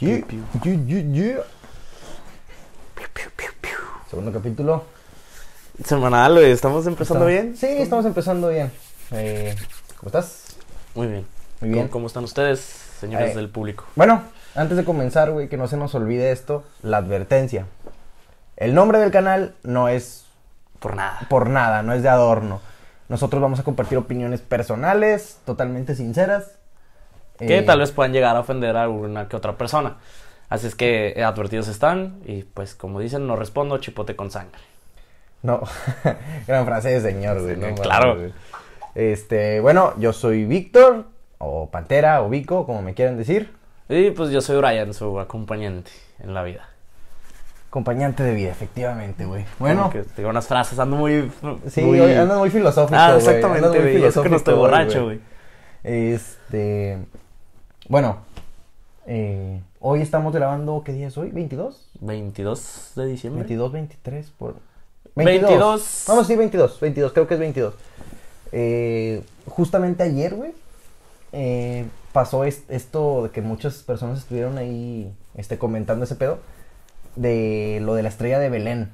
Yeah, yeah, yeah, yeah. Segundo capítulo. Semanal, güey. ¿Estamos empezando bien? Sí, estamos empezando bien. Eh, ¿Cómo estás? Muy bien. Muy bien. ¿Cómo, cómo están ustedes, señores Eh, del público? Bueno, antes de comenzar, güey, que no se nos olvide esto, la advertencia. El nombre del canal no es Por nada. por nada, no es de adorno. Nosotros vamos a compartir opiniones personales, totalmente sinceras. Que Eh, tal vez puedan llegar a ofender a una que otra persona. Así es que eh, advertidos están. Y pues, como dicen, no respondo, chipote con sangre. No, gran frase de señor, güey. no Claro. güey. Este, bueno, yo soy Víctor, o Pantera, o Vico, como me quieran decir. Y pues yo soy Brian, su acompañante en la vida. Acompañante de vida, efectivamente, güey. Bueno, que tengo unas frases, ando muy. sí, muy... andas muy filosófico, Ah, exactamente, güey. Eso que no estoy borracho, güey. Este, bueno, eh, hoy estamos grabando, ¿qué día es hoy? ¿22? 22 de diciembre. 22, 23, por... 22. Vamos a decir 22, 22, creo que es 22. Eh, justamente ayer, güey, eh, pasó es- esto de que muchas personas estuvieron ahí este, comentando ese pedo de lo de la estrella de Belén.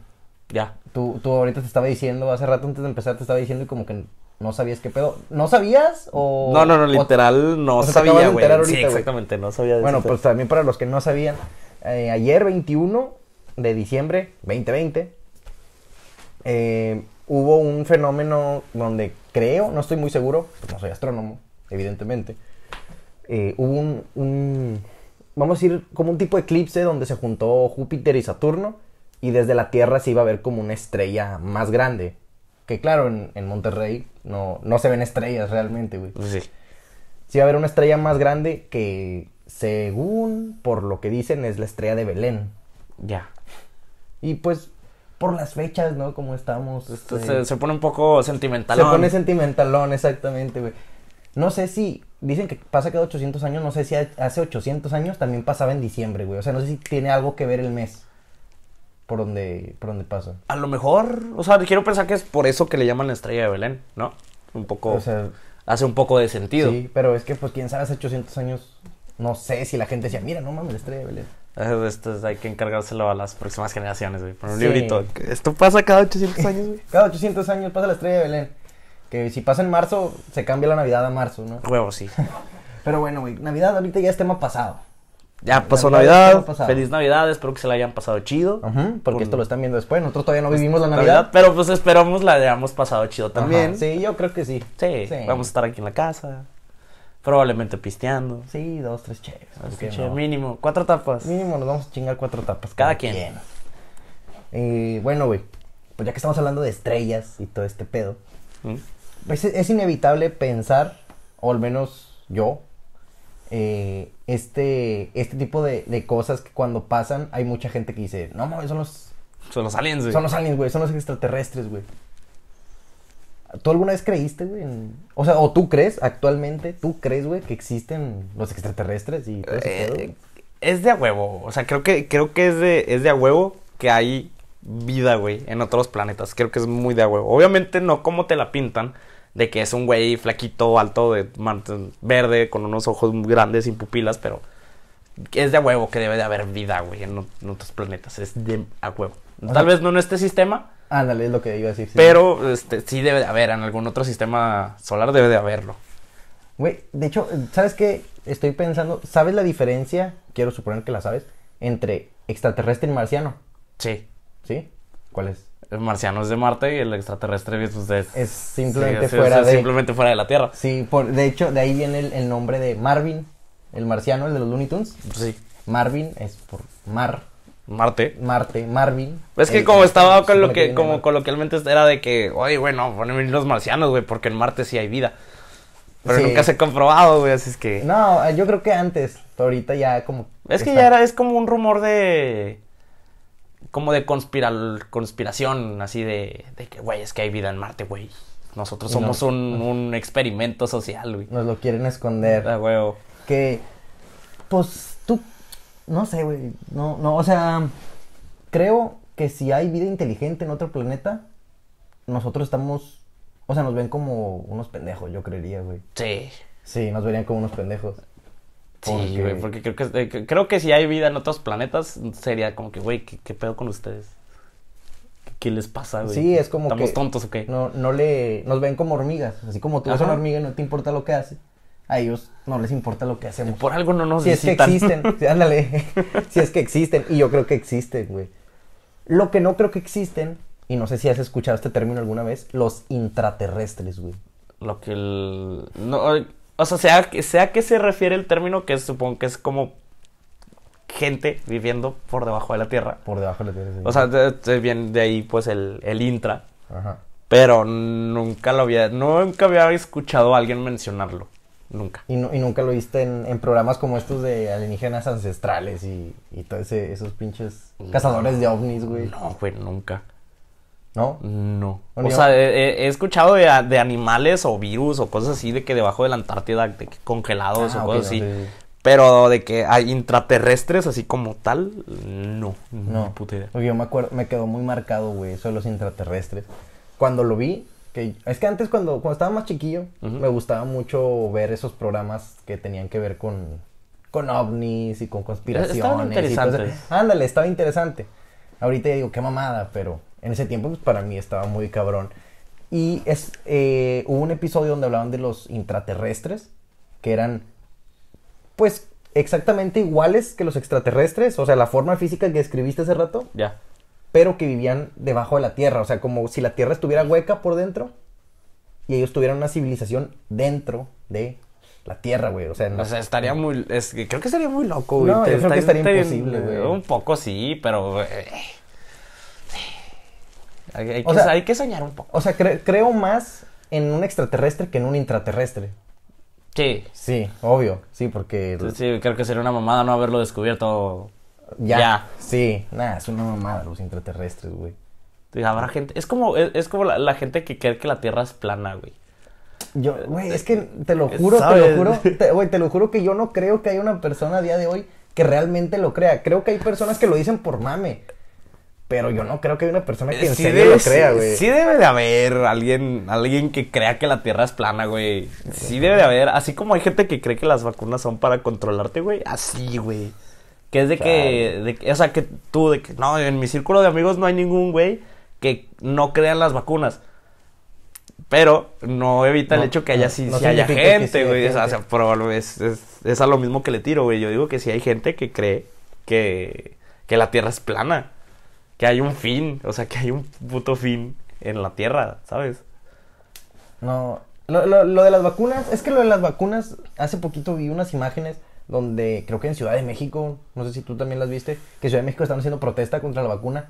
Ya. Tú, tú ahorita te estaba diciendo, hace rato antes de empezar te estaba diciendo y como que no sabías qué pedo. ¿No sabías o...? No, no, no, o- literal no o sabía, güey. Sí, exactamente, no sabía de Bueno, pues también para los que no sabían, eh, ayer 21 de diciembre 2020 eh, hubo un fenómeno donde creo, no estoy muy seguro, pues no soy astrónomo, evidentemente, eh, hubo un, un- vamos a decir, como un tipo de eclipse donde se juntó Júpiter y Saturno y desde la Tierra se iba a ver como una estrella más grande. Que claro, en, en Monterrey no, no se ven estrellas realmente, güey sí. sí va a haber una estrella más grande que, según por lo que dicen, es la estrella de Belén. Ya. Y pues, por las fechas, ¿no? Como estamos. Este, se, se pone un poco sentimental. se pone sentimentalón, exactamente, güey. No sé si, dicen que pasa cada 800 años, no sé si hace 800 años también pasaba en diciembre, güey. O sea, no sé si tiene algo que ver el mes por donde, por donde pasa. A lo mejor, o sea, quiero pensar que es por eso que le llaman la estrella de Belén, ¿no? Un poco. O sea, hace un poco de sentido. sí, pero es que, pues, quién sabe, hace 800 años, no sé si la gente decía, mira, no mames, la estrella de Belén. Eh, Esto es- hay que encargárselo a las próximas generaciones, güey. Por un Sí. librito. Esto pasa cada 800 años, güey. Cada 800 años pasa la estrella de Belén. Que si pasa en marzo, se cambia la Navidad a marzo, ¿no? Huevo, sí. Pero bueno, güey, Navidad ahorita ya es tema pasado. Ya pasó Navidad. Feliz Navidad. Espero que se la hayan pasado chido. Ajá, porque Con- esto lo están viendo después. Nosotros todavía no vivimos la Navidad. Pero pues esperamos la hayamos pasado chido Ajá, también. Sí, yo creo que sí. Sí, vamos a estar aquí en la casa. Probablemente pisteando. Sí, dos, tres cheves. Mínimo, cuatro tapas. Mínimo nos vamos a chingar cuatro tapas. Cada quien. Eh, bueno, güey, pues ya que estamos hablando de estrellas y todo este pedo, ¿Mm? pues es, es inevitable pensar, o al menos yo, eh, este, este tipo de, de cosas que cuando pasan hay mucha gente que dice, no mames, son los, Son los aliens, güey. son los aliens, güey, son los extraterrestres, güey. ¿Tú alguna vez creíste, güey? en- O sea, o tú crees actualmente, tú crees, güey, que existen los extraterrestres y todo ese pedo? Eh, es de a huevo. O sea, creo que, creo que es de, es de a huevo que hay vida, güey, en otros planetas. Creo que es muy de a huevo. Obviamente no como te la pintan, de que es un güey flaquito, alto, de verde, con unos ojos grandes, sin pupilas, pero es de a huevo que debe de haber vida, güey, en, otros planetas. Es de a huevo. Tal vez no en este sistema, Ándale, es lo que iba a decir. sí. pero este, sí debe de haber. En algún otro sistema solar debe de haberlo. Güey, de hecho, ¿sabes qué? Estoy pensando, ¿sabes la diferencia? Quiero suponer que la sabes. Entre extraterrestre y marciano. Sí. ¿Sí? ¿Cuál es? El marciano es de Marte y el extraterrestre pues, es, Es simplemente sí, fuera es de. simplemente fuera de la Tierra. Sí, por, de hecho, de ahí viene el, el nombre de Marvin, el marciano, el de los Looney Tunes. Sí. Marvin es por mar, Marte. Marte, Marvin. Es que El- como estaba con lo que, como coloquialmente era de que, oye, bueno, venir los marcianos, güey, porque en Marte sí hay vida. Pero Sí. nunca se ha comprobado, güey, así es que... No, yo creo que antes, ahorita ya como... es que está- ya era, es como un rumor de... Como de conspiral, conspiración, así de, de que, güey, es que hay vida en Marte, güey. Nosotros no. somos un, un experimento social, güey. Nos lo quieren esconder. Ah, güey. que pues tú no sé güey no no o sea creo que si hay vida inteligente en otro planeta nosotros estamos o sea nos ven como unos pendejos yo creería güey Sí. sí nos verían como unos pendejos Sí, Porque- güey, porque creo que, eh, creo que si hay vida en otros planetas, sería como que, güey, ¿qué, qué pedo con ustedes? ¿Qué, qué les pasa, güey? Sí, es como ¿Estamos que- tontos o qué? No, no le, nos ven como hormigas, así como tú Ajá. una hormiga y no te importa lo que hace, a ellos no les importa lo que hacemos. Por algo no nos si es que existen, sí, ándale, si es que existen, y yo creo que existen, güey. Lo que no creo que existen, y no sé si has escuchado este término alguna vez, los intraterrestres, güey. Lo que el... No, o sea, sea, que- sea que se refiere el término que supongo que es como gente viviendo por debajo de la Tierra. Por debajo de la tierra. sí. O sea, de, de- viene de ahí pues el, el intra. Ajá. Pero nunca lo había, nunca había escuchado a alguien mencionarlo. Nunca. Y, no- y nunca lo viste en, en programas como estos de alienígenas ancestrales y, y todo ese, esos pinches cazadores de ovnis, güey. No, güey, nunca. ¿No? No. O sea, he, he escuchado de, de animales o virus o cosas así de que debajo de la Antártida, de que congelados Ah, o ok, cosas así. sí, sí. Pero de que hay intraterrestres así como tal, no. No, puta porque yo me acuerdo, me quedó muy marcado, güey, eso de los intraterrestres. Cuando lo vi, que es que antes cuando, cuando estaba más chiquillo, me gustaba mucho ver esos programas que tenían que ver con, con ovnis y con conspiraciones. y todo eso. interesantes. Ándale, estaba interesante. Ahorita ya digo, qué mamada, pero en ese tiempo, pues para mí estaba muy cabrón. Y es, eh, hubo un episodio donde hablaban de los intraterrestres, que eran, pues, exactamente iguales que los extraterrestres, o sea, la forma física que escribiste hace rato, Ya. pero que vivían debajo de la Tierra, o sea, como si la Tierra estuviera hueca por dentro y ellos tuvieran una civilización dentro de la Tierra, güey, o sea, no- O sea, estaría muy. Es, creo que sería muy loco, güey. No, Te- yo creo que está- estaría imposible, güey. Un poco sí, pero. eh, hay, que, sea- hay que soñar un poco. o sea, cre- creo más en un extraterrestre que en un intraterrestre. Sí. Sí, obvio, sí, porque Sí, creo que sería una mamada no haberlo descubierto. ya, ya. sí, nada, es una mamada los intraterrestres, güey. Habrá gente. Es como, es, es como la, la gente que cree que la tierra es plana, güey. Yo, güey, es que te lo juro, te lo juro, te, güey, te lo juro que yo no creo que haya una persona a día de hoy que realmente lo crea. Creo que hay personas que lo dicen por mame. Pero yo no creo que haya una persona que en Sí serio debe, lo crea, güey. sí debe de haber alguien, alguien que crea que la tierra es plana, güey. Sí debe de haber. Así como hay gente que cree que las vacunas son para controlarte, güey. Así, güey. Que es de que, de que- o sea, que tú, de que, no, en mi círculo de amigos no hay ningún güey que no crea en las vacunas. Pero no evita el hecho que haya no, sí, no sí haya gente, güey. O sea, pero es, es, es a lo mismo que le tiro, güey. Yo digo que sí hay gente que cree que, que la Tierra es plana. Que hay un fin, o sea, que hay un puto fin en la Tierra, ¿sabes? No, lo, lo- lo de las vacunas, es que lo de las vacunas, hace poquito vi unas imágenes donde creo que en Ciudad de México, no sé si tú también las viste, que en Ciudad de México están haciendo protesta contra la vacuna,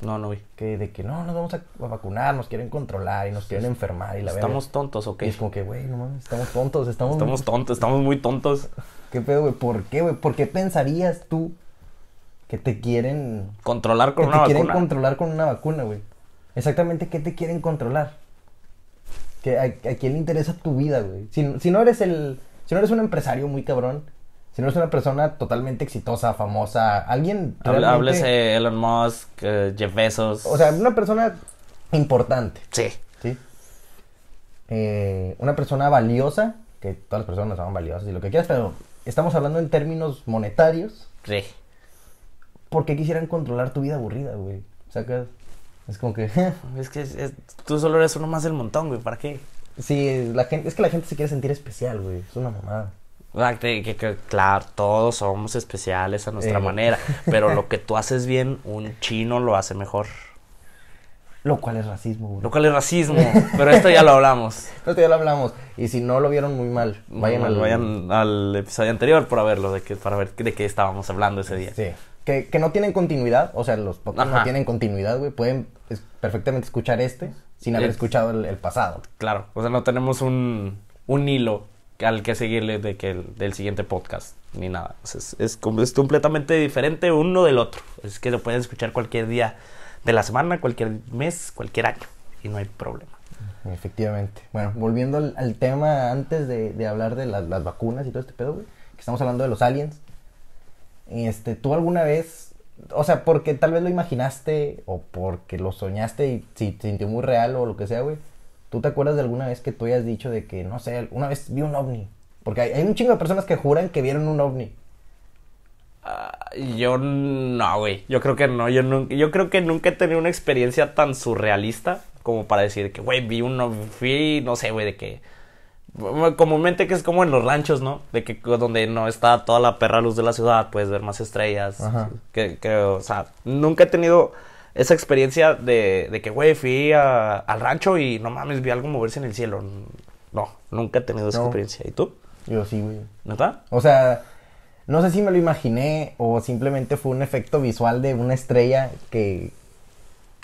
No, no, güey. que de que no, nos vamos a, a vacunar, nos quieren controlar y nos quieren enfermar y la verga. ¿Estamos tontos o qué? Y es como que, güey, no mames, estamos tontos, estamos... Estamos tontos, estamos muy tontos. ¿Qué pedo, güey? ¿Por qué, güey? ¿Por qué pensarías tú que te quieren... Controlar que con te una quieren vacuna. controlar con una vacuna, güey? Exactamente, ¿qué te quieren controlar? ¿Que a, a quién le interesa tu vida, güey? Si, si no eres el... Si no eres un empresario muy cabrón, si no eres una persona totalmente exitosa, famosa, alguien... Realmente- Háblese Elon Musk, eh, Jeff Bezos. O sea, una persona importante, sí. ¿sí? Eh, una persona valiosa, que todas las personas son valiosas y lo que quieras, pero estamos hablando en términos monetarios. Sí. ¿Por qué quisieran controlar tu vida aburrida, güey? Sacas... Es como que... Es que es- es- tú solo eres uno más del montón, güey. ¿Para qué? Sí, la gente, es que la gente se quiere sentir especial, güey. Es una mamada. Que, que- que, claro, todos somos especiales a nuestra Eh. manera. Pero lo que tú haces bien, un chino lo hace mejor. Lo cual es racismo, güey. Lo cual es racismo. Pero esto ya lo hablamos. Esto ya lo hablamos. Y si no lo vieron muy mal, vayan Vayan, al... vayan al episodio anterior para verlo, de que, para ver de qué estábamos hablando ese día. Sí. Que, que no tienen continuidad, o sea, los podcasts no tienen continuidad, güey. Pueden es- perfectamente escuchar este sin haber Es- escuchado el, el pasado. Claro, o sea, no tenemos un, un hilo al que seguirle de que el- del siguiente podcast, ni nada. O sea, es, es, es completamente diferente uno del otro. Es que lo pueden escuchar cualquier día de la semana, cualquier mes, cualquier año, y no hay problema. Efectivamente. Bueno, volviendo al, al tema antes de, de hablar de las- las vacunas y todo este pedo, güey. Que estamos hablando de los aliens. Este, ¿tú alguna vez, o sea, porque tal vez lo imaginaste o porque lo soñaste y si te sintió muy real o lo que sea, güey? ¿Tú te acuerdas de alguna vez que tú hayas dicho de que, no sé, una vez vi un ovni Porque hay, hay un chingo de personas que juran que vieron un ovni. Ah, yo no, güey. Yo creo que no. Yo, nunca, yo creo que nunca he tenido una experiencia tan surrealista como para decir que, güey, vi uno, fui, no sé, güey, de que... Comúnmente que es como en los ranchos, ¿no? De que donde no está toda la perra luz de la ciudad, puedes ver más estrellas. Ajá. Que, que, o sea, nunca he tenido esa experiencia de, de que, güey, fui a- al rancho y no mames, vi algo moverse en el cielo. No, nunca he tenido esa No. experiencia. ¿Y tú? Yo sí, güey. ¿Neta? O sea, no sé si me lo imaginé o simplemente fue un efecto visual de una estrella que,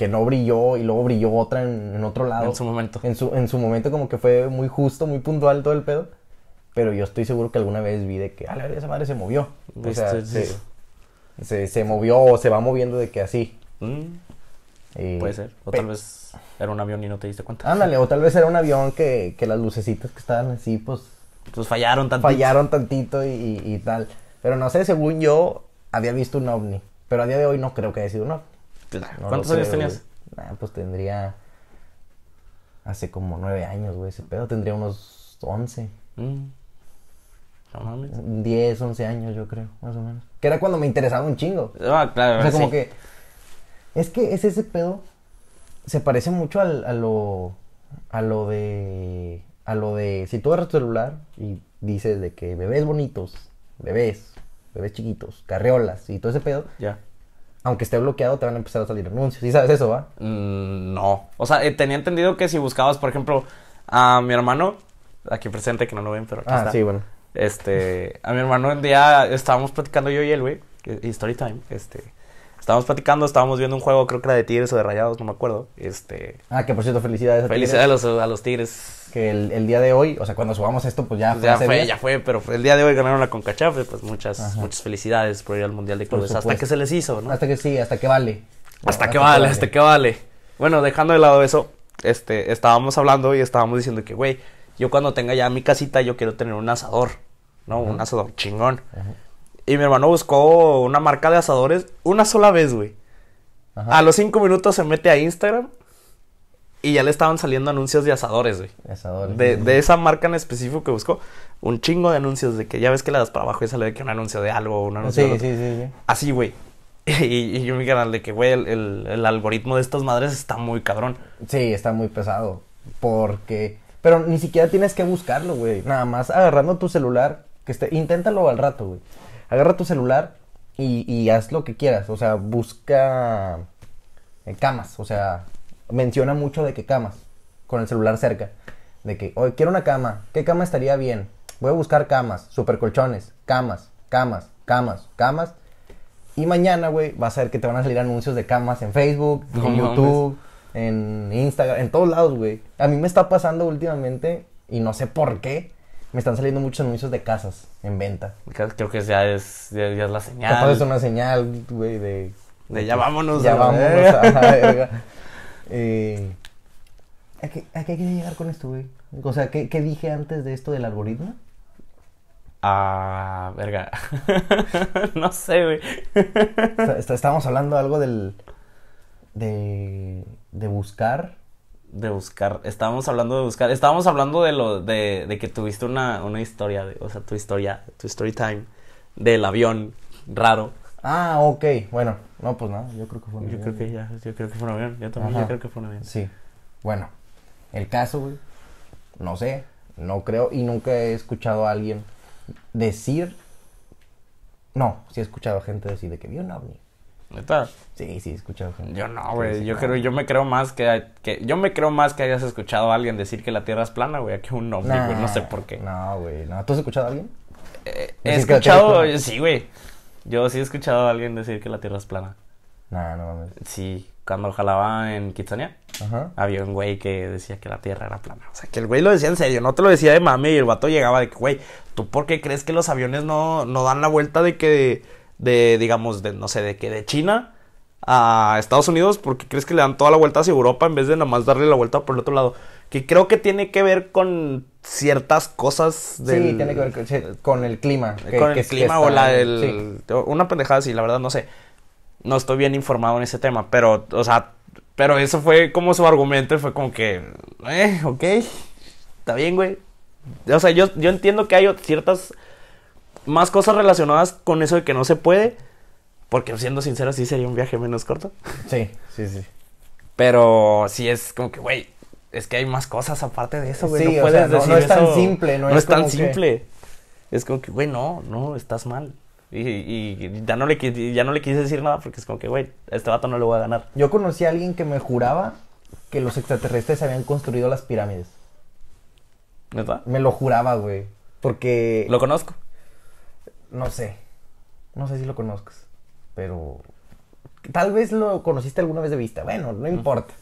que no brilló y luego brilló otra en, en otro lado. En su momento. En su, en su momento como que fue muy justo, muy puntual todo el pedo. Pero yo estoy seguro que alguna vez vi de que, ah, la esa madre se movió. O sea, se, se, se movió o se va moviendo de que así. Mm, Y- puede ser. O tal vez era un avión y no te diste cuenta. Ándale, o tal vez era un avión que, que las lucecitas que estaban así, pues Pues fallaron tanto. fallaron tantito y, y- y tal. Pero no sé, según yo, había visto un ovni. Pero a día de hoy no creo que haya sido un ovni. No ¿Cuántos años tenías? Nah, pues tendría hace como nueve años, güey, ese pedo. Tendría unos once, Mm. No mames. diez, once años, yo creo, más o menos. Que era cuando me interesaba un chingo. Ah, claro. O sea, como que... Es que es ese pedo... Se parece mucho al- a lo... A lo de... A lo de... Si tú agarras tu celular y dices de que bebés bonitos, bebés, bebés chiquitos, carriolas y todo ese pedo, Ya. Aunque esté bloqueado te van a empezar a salir anuncios. ¿Sí sabes eso, va? Mm, no. O sea, eh, tenía entendido que si buscabas, por ejemplo, a mi hermano, aquí presente, que no lo ven, pero aquí Ah, está. sí, bueno. Este, a mi hermano un día estábamos platicando yo y él, güey, y story time, este, estábamos platicando, estábamos viendo un juego, creo que era de Tigres o de Rayados, no me acuerdo, este, Ah, que por cierto, felicidades a felicidades a los, a los Tigres, Que el, el día de hoy, o sea, cuando subamos esto, pues ya Pues fue ya fue, ya fue, pero el día de hoy ganaron la CONCACHAF, pues muchas, Ajá. muchas felicidades por ir al Mundial de Clubes, hasta que se les hizo, ¿no? Hasta que sí, hasta que vale. Hasta que vale, hasta que vale. Bueno, dejando de lado eso, este, estábamos hablando y estábamos diciendo que, güey, yo cuando tenga ya mi casita, yo quiero tener un asador, ¿no? Un asador chingón. Y mi hermano buscó una marca de asadores una sola vez, güey. Ajá. A los cinco minutos se mete a Instagram y ya le estaban saliendo anuncios de asadores, güey. Asadores, De, de esa marca en específico que buscó, un chingo de anuncios de que ya ves que le das para abajo y sale de que un anuncio de algo, un anuncio de Sí, otro. sí, sí, sí. Así, güey. Y, y yo mi canal de que, güey, el, el- el algoritmo de estas madres está muy cabrón. Sí, está muy pesado. Porque. Pero ni siquiera tienes que buscarlo, güey. Nada más agarrando tu celular. Que esté... Inténtalo al rato, güey. Agarra tu celular y, y haz lo que quieras. O sea, busca eh, camas. O sea, menciona mucho de que camas. Con el celular cerca. De que, oye, quiero una cama. ¿Qué cama estaría bien? Voy a buscar camas, super colchones, camas, camas, camas, camas. Y mañana, güey, vas a ver que te van a salir anuncios de camas en Facebook, No en mames. YouTube, en Instagram, en todos lados, güey. A mí me está pasando últimamente, y no sé por qué, me están saliendo muchos anuncios de casas en venta. Creo que ya es, ya, ya es la señal. Capaz es una señal, güey, de... De ya vámonos Ya a vámonos a. Eh, ¿a, qué, ¿A qué quería llegar con esto, güey? O sea, ¿qué, ¿qué dije antes de esto del algoritmo? Ah, verga. no sé, güey. Está- está- estábamos hablando algo del... De, de buscar... De buscar. Estábamos hablando de buscar. Estábamos hablando de lo de, de que tuviste una, una historia, de- o sea, tu historia, tu story time del avión raro. Ah, ok. Bueno, no, pues nada, yo creo que fue un Yo avión. creo que ya, yo creo que fue un avión. Yo también yo creo que fue un avión. Sí. Bueno, el caso, güey, no sé, no creo y nunca he escuchado a alguien decir... No, sí he escuchado a gente decir de que vio un ovni. ¿Neta? Sí, sí he escuchado gente. Yo no, güey. yo creo, yo me creo más que, que, yo me creo más que hayas escuchado a alguien decir que la Tierra es plana, güey, que un ovni, Nah, güey. No sé por qué. No, güey, no. ¿Tú has escuchado a alguien? Eh, he escuchado, sí, güey. Yo sí he escuchado a alguien decir que la Tierra es plana. No, no mames. Sí, cuando jalaba en Kitsania, Ajá. había un güey que decía que la Tierra era plana. O sea, que el güey lo decía en serio, no te lo decía de mame y el vato llegaba de que, güey, ¿tú por qué crees que los aviones no, no dan la vuelta de que, de, digamos, de, no sé, de que de China a Estados Unidos? ¿Por qué crees que le dan toda la vuelta hacia Europa en vez de nada más darle la vuelta por el otro lado? Que creo que tiene que ver con ciertas cosas del... Sí, tiene que ver con, el clima. que- con el que- clima o la sí. Una pendejada así, la verdad no sé. No estoy bien informado en ese tema, pero, o sea, pero eso fue como su argumento y fue como que, eh, ok, está bien, güey. O sea, yo, yo entiendo que hay ciertas más cosas relacionadas con eso de que no se puede. Porque siendo sincero, sí sería un viaje menos corto. Sí, sí, sí. Pero sí es como que, güey, es que hay más cosas aparte de eso, güey. Sí, no puedes sea, no- decir no es tan eso. simple, no es es tan como que- simple. Es como que, güey, no, no, estás mal. Y, y ya, no le, ya no le quise decir nada porque es como que, güey, a este vato no le voy a ganar. Yo conocí a alguien que me juraba que los extraterrestres habían construido las pirámides. ¿Neta? Me lo juraba, güey. Porque... Lo conozco. No sé. No sé si lo conozcas. Pero... Tal vez lo conociste alguna vez de vista. Bueno, no importa.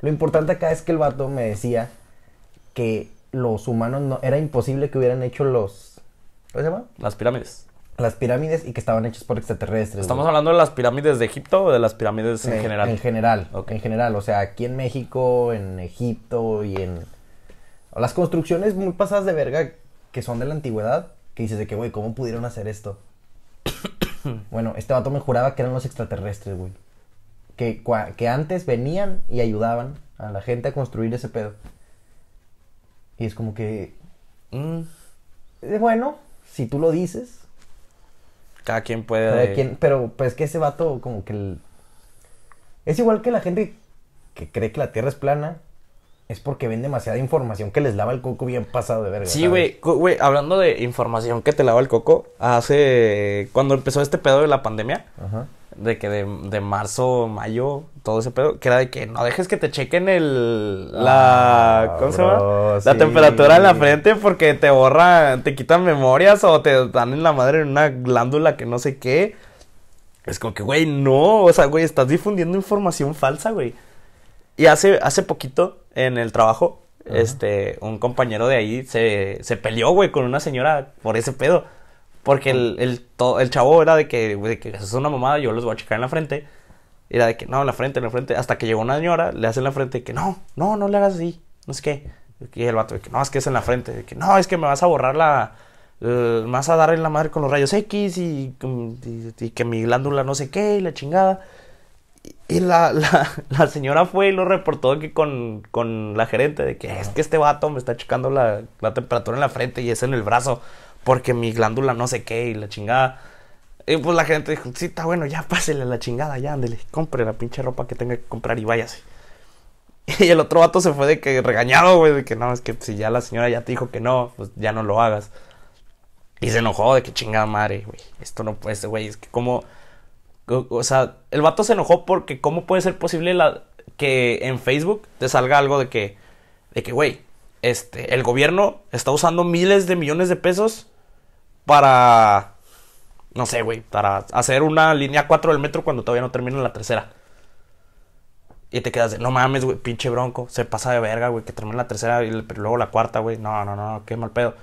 Lo importante acá es que el vato me decía que los humanos no... Era imposible que hubieran hecho los... ¿Cómo se llama? Las pirámides. Las pirámides y que estaban hechos por extraterrestres. ¿Estamos güey. hablando de las pirámides de Egipto o de las pirámides en Eh, general? En general, Ok. en general. O sea, aquí en México, en Egipto y en... Las construcciones muy pasadas de verga que son de la antigüedad, que dices de que, güey, ¿cómo pudieron hacer esto? bueno, este vato me juraba que eran los extraterrestres, güey. Que, que antes venían y ayudaban a la gente a construir ese pedo. Y es como que, Mm, eh, bueno, si tú lo dices, cada quien puede... Cada quien- pero pues que ese vato como que el- es igual que la gente que cree que la Tierra es plana es porque ven demasiada información que les lava el coco bien pasado de verga. Sí, güey, güey, hablando de información que te lava el coco, hace... Cuando empezó este pedo de la pandemia, Ajá. de que de, de marzo, mayo, todo ese pedo, que era de que no dejes que te chequen el... La... Ah, ¿Cómo se llama? La temperatura en la frente porque te borra, te quitan memorias o te dan en la madre en una glándula que no sé qué. Es como que, güey, no, o sea, güey, estás difundiendo información falsa, güey. Y hace, hace poquito, en el trabajo, este, un compañero de ahí se, se peleó, güey, con una señora por ese pedo. Porque el, el, to- el chavo era de que, de que eso es una mamada, yo los voy a checar en la frente. Era de que, no, en la frente, en la frente. Hasta que llegó una señora, le hace en la frente que, no, no, no le hagas así, no sé qué. Y el vato de que, no, es que es en la frente. De que, no, es que me vas a borrar la... eh, me vas a dar en la madre con los rayos X y, y- y que mi glándula no sé qué y la chingada. Y- la, la, la señora fue y lo reportó que con, con la gerente de que es que este vato me está checando la, la temperatura en la frente y es en el brazo porque mi glándula no sé qué y la chingada. Y pues la gerente dijo, sí, está bueno, ya pásele la chingada, ya ándele, compre la pinche ropa que tenga que comprar y váyase. Y el otro vato se fue de que regañado, güey, de que no, es que si ya la señora ya te dijo que no, pues ya no lo hagas. Y se enojó de que chingada madre, güey. Esto no puede ser, güey. Es que como... O, o sea, el vato se enojó porque cómo puede ser posible la, que en Facebook te salga algo de que... De que, güey, este, el gobierno está usando miles de millones de pesos para... No sé, güey, para hacer una línea 4 del metro cuando todavía no termina la tercera. Y te quedas de, no mames, güey, pinche bronco, se pasa de verga, güey, que termina la tercera y luego la cuarta, güey. No, no, no, qué mal pedo.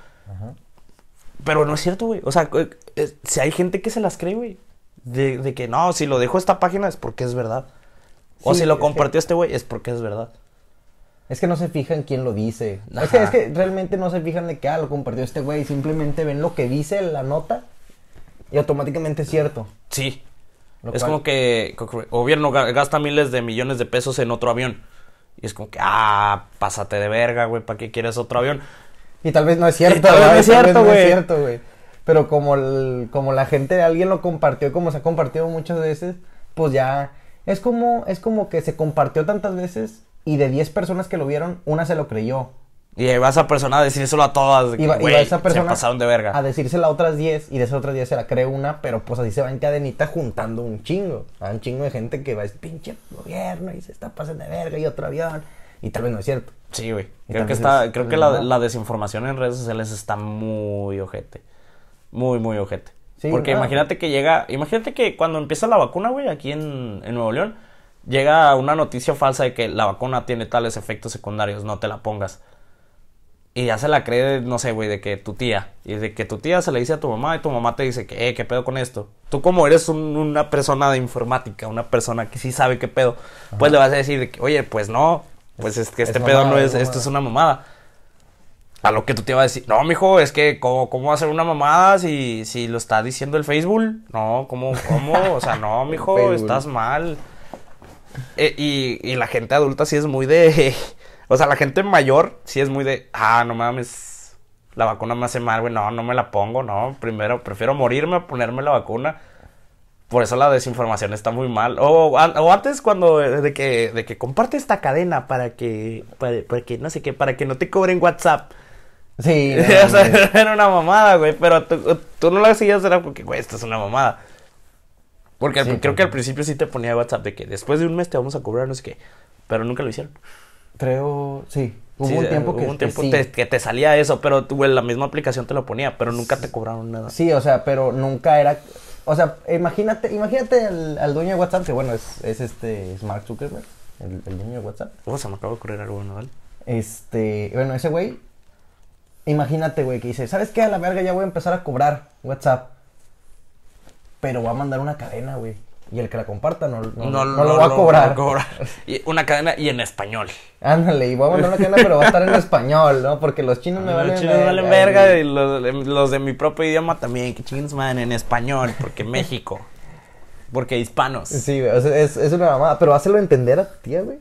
Pero no es cierto, güey. O sea, eh, eh, si hay gente que se las cree, güey. De, de que no, si lo dejó esta página es porque es verdad. o Sí, si lo es que- compartió este güey es porque es verdad. Es que no se fijan quién lo dice. Es que, es que realmente no se fijan de que, ah, lo compartió este güey. Simplemente ven lo que dice la nota y automáticamente es cierto. Sí. Lo es cual- como que gobierno ga- gasta miles de millones de pesos en otro avión. Y es como que, ah, pásate de verga, güey, ¿para qué quieres otro avión? Y tal vez no es cierto, Y tal vez no es cierto, güey. Es. Pero como, el- como la gente, alguien lo compartió, como se ha compartido muchas veces, pues ya es como, es como que se compartió tantas veces y de 10 personas que lo vieron, una se lo creyó. Y va esa persona a decírselo a todas. va "Güey, esa persona se pasaron de verga. a decírsela a otras 10 y de esas otras 10 se la cree una, pero pues así se va en cadenita juntando un chingo. Hay un chingo de gente que va a decir, pinche gobierno y se está pasando de verga y otro avión. Y tal vez no es cierto. Sí, güey. Creo que está, es- creo que la, la desinformación en redes sociales está muy ojete. Muy, muy ojete. Sí, Porque imagínate que llega, imagínate que cuando empieza la vacuna, güey, aquí en, en Nuevo León, llega una noticia falsa de que la vacuna tiene tales efectos secundarios, no te la pongas. Y ya se la cree, no sé, güey, de que tu tía. Y de que tu tía se le dice a tu mamá y tu mamá te dice que, eh, ¿qué pedo con esto? Tú como eres un- una persona de informática, una persona que sí sabe qué pedo, pues le vas a decir de que, oye, pues no, pues es que Es este pedo mamada, no es es, esto es una mamada. A lo que tu tía va a decir, no, mijo, es que, ¿cómo, cómo va a ser una mamada si, si lo está diciendo el Facebook? No, ¿cómo, cómo? O sea, no, mijo, estás mal. Eh, y, y la gente adulta sí es muy de... O sea, la gente mayor sí es muy de... Ah, no mames. la vacuna me hace mal, güey, no, no me la pongo, no, primero prefiero morirme a ponerme la vacuna. Por eso la desinformación está muy mal. O, o antes cuando eh, de que, de que comparte esta cadena para que, para, para que, no sé qué, para que no te cobren WhatsApp. Sí, no, o sea, era una mamada, güey, pero tú, tú no la seguías, era porque, güey, esto es una mamada. Porque al- creo sí. que al principio sí te ponía WhatsApp de que después de un mes te vamos a cobrar, no sé qué, pero nunca lo hicieron. creo, sí. Hubo Sí, un tiempo hubo que, un que tiempo sí. te- que te salía eso, pero tú, güey, la misma aplicación te lo ponía, pero nunca te cobraron nada. Sí, o sea, pero nunca era. O sea, imagínate, imagínate al, al dueño de WhatsApp, que bueno, es, es este, es Mark Zuckerberg, el, el dueño de WhatsApp. Oh, se me acaba de ocurrir algo bueno, ¿vale? Este, bueno, ese güey, imagínate, güey, que dice, ¿sabes qué? A la verga ya voy a empezar a cobrar WhatsApp. Pero va a mandar una cadena, güey. Y el que la comparta no, no, no lo va a cobrar. Y una cadena y en español. Ándale, y voy a mandar una cadena, pero va a estar en español, ¿no? Porque los chinos me valen los chinos me valen verga, verga y los, los de mi propio idioma también, que chinos man en español, porque México. Porque hispanos. Sí, güey, o sea, es, es una mamada, pero hácelo entender a tu tía, güey.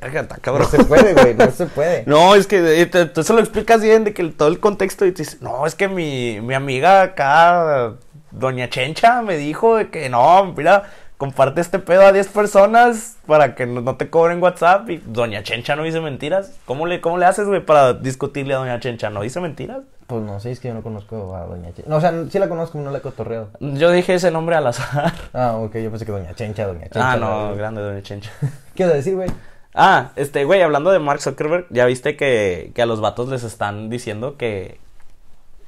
Verga, está No cabrón. se puede, güey, no se puede. No, es que eh, tú se lo explicas bien de que el- todo el contexto y te dices, no, es que mi, mi amiga acá, doña Chencha, me dijo de que no, mira, comparte este pedo a 10 personas para que no, no te cobren WhatsApp y doña Chencha no dice mentiras. ¿Cómo le, cómo le haces, güey, para discutirle a doña Chencha? ¿No dice mentiras? Pues no sé, es que yo no conozco a Doña Chencha. No, o sea, sí la conozco, no la he cotorreado. Yo dije ese nombre al azar. Ah, ok, yo pensé que Doña Chencha, Doña Chencha. ah, no, grande doña Chencha. ¿Qué ibas a decir, güey? Ah, este, güey, hablando de Mark Zuckerberg, ya viste que, que a los vatos les están diciendo que,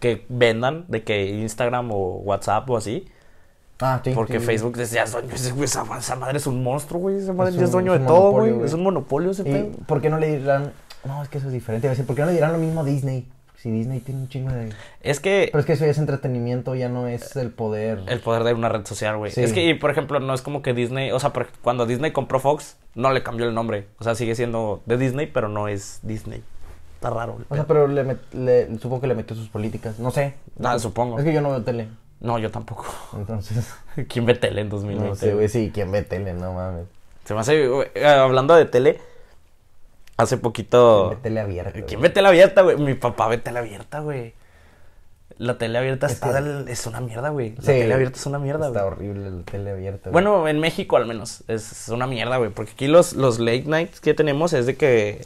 que vendan de que Instagram o WhatsApp o así. Ah, sí. Porque sí. Facebook ya es dueño, ese güey, esa, esa madre es un monstruo, güey. Esa madre Es ya es un- dueño es de un todo, güey. Es un monopolio ese ¿Y pedo. por qué no le dirán? No, es que eso es diferente. Iba a decir, ¿por qué no le dirán lo mismo a Disney? Si Disney tiene un chingo de. Es que Pero es que eso ya es entretenimiento, ya no es el poder. el poder de una red social, güey. Sí. Es que, y, por ejemplo, no es como que Disney, o sea, cuando Disney compró Fox, no le cambió el nombre. O sea, sigue siendo de Disney, pero no es Disney. Está raro. O sea, pero le, met- le- supongo que le metió sus políticas. No sé. Ah, supongo. Es que yo no veo tele. No, yo tampoco. Entonces. ¿Quién ve tele en 2020? No sé, güey, sí, ¿quién ve tele? No mames. Se me hace, güey, eh, hablando de tele, hace poquito... ¿Quién ve tele abierta? ¿Quién ve tele abierta, güey? Mi papá ve tele abierta, güey. La tele abierta Es está que- del- es una mierda, güey. La Sí, tele abierta es una mierda, Está güey. horrible la tele abierta. güey. Bueno, en México al menos es una mierda, güey. Porque aquí los, los late nights que tenemos es de que...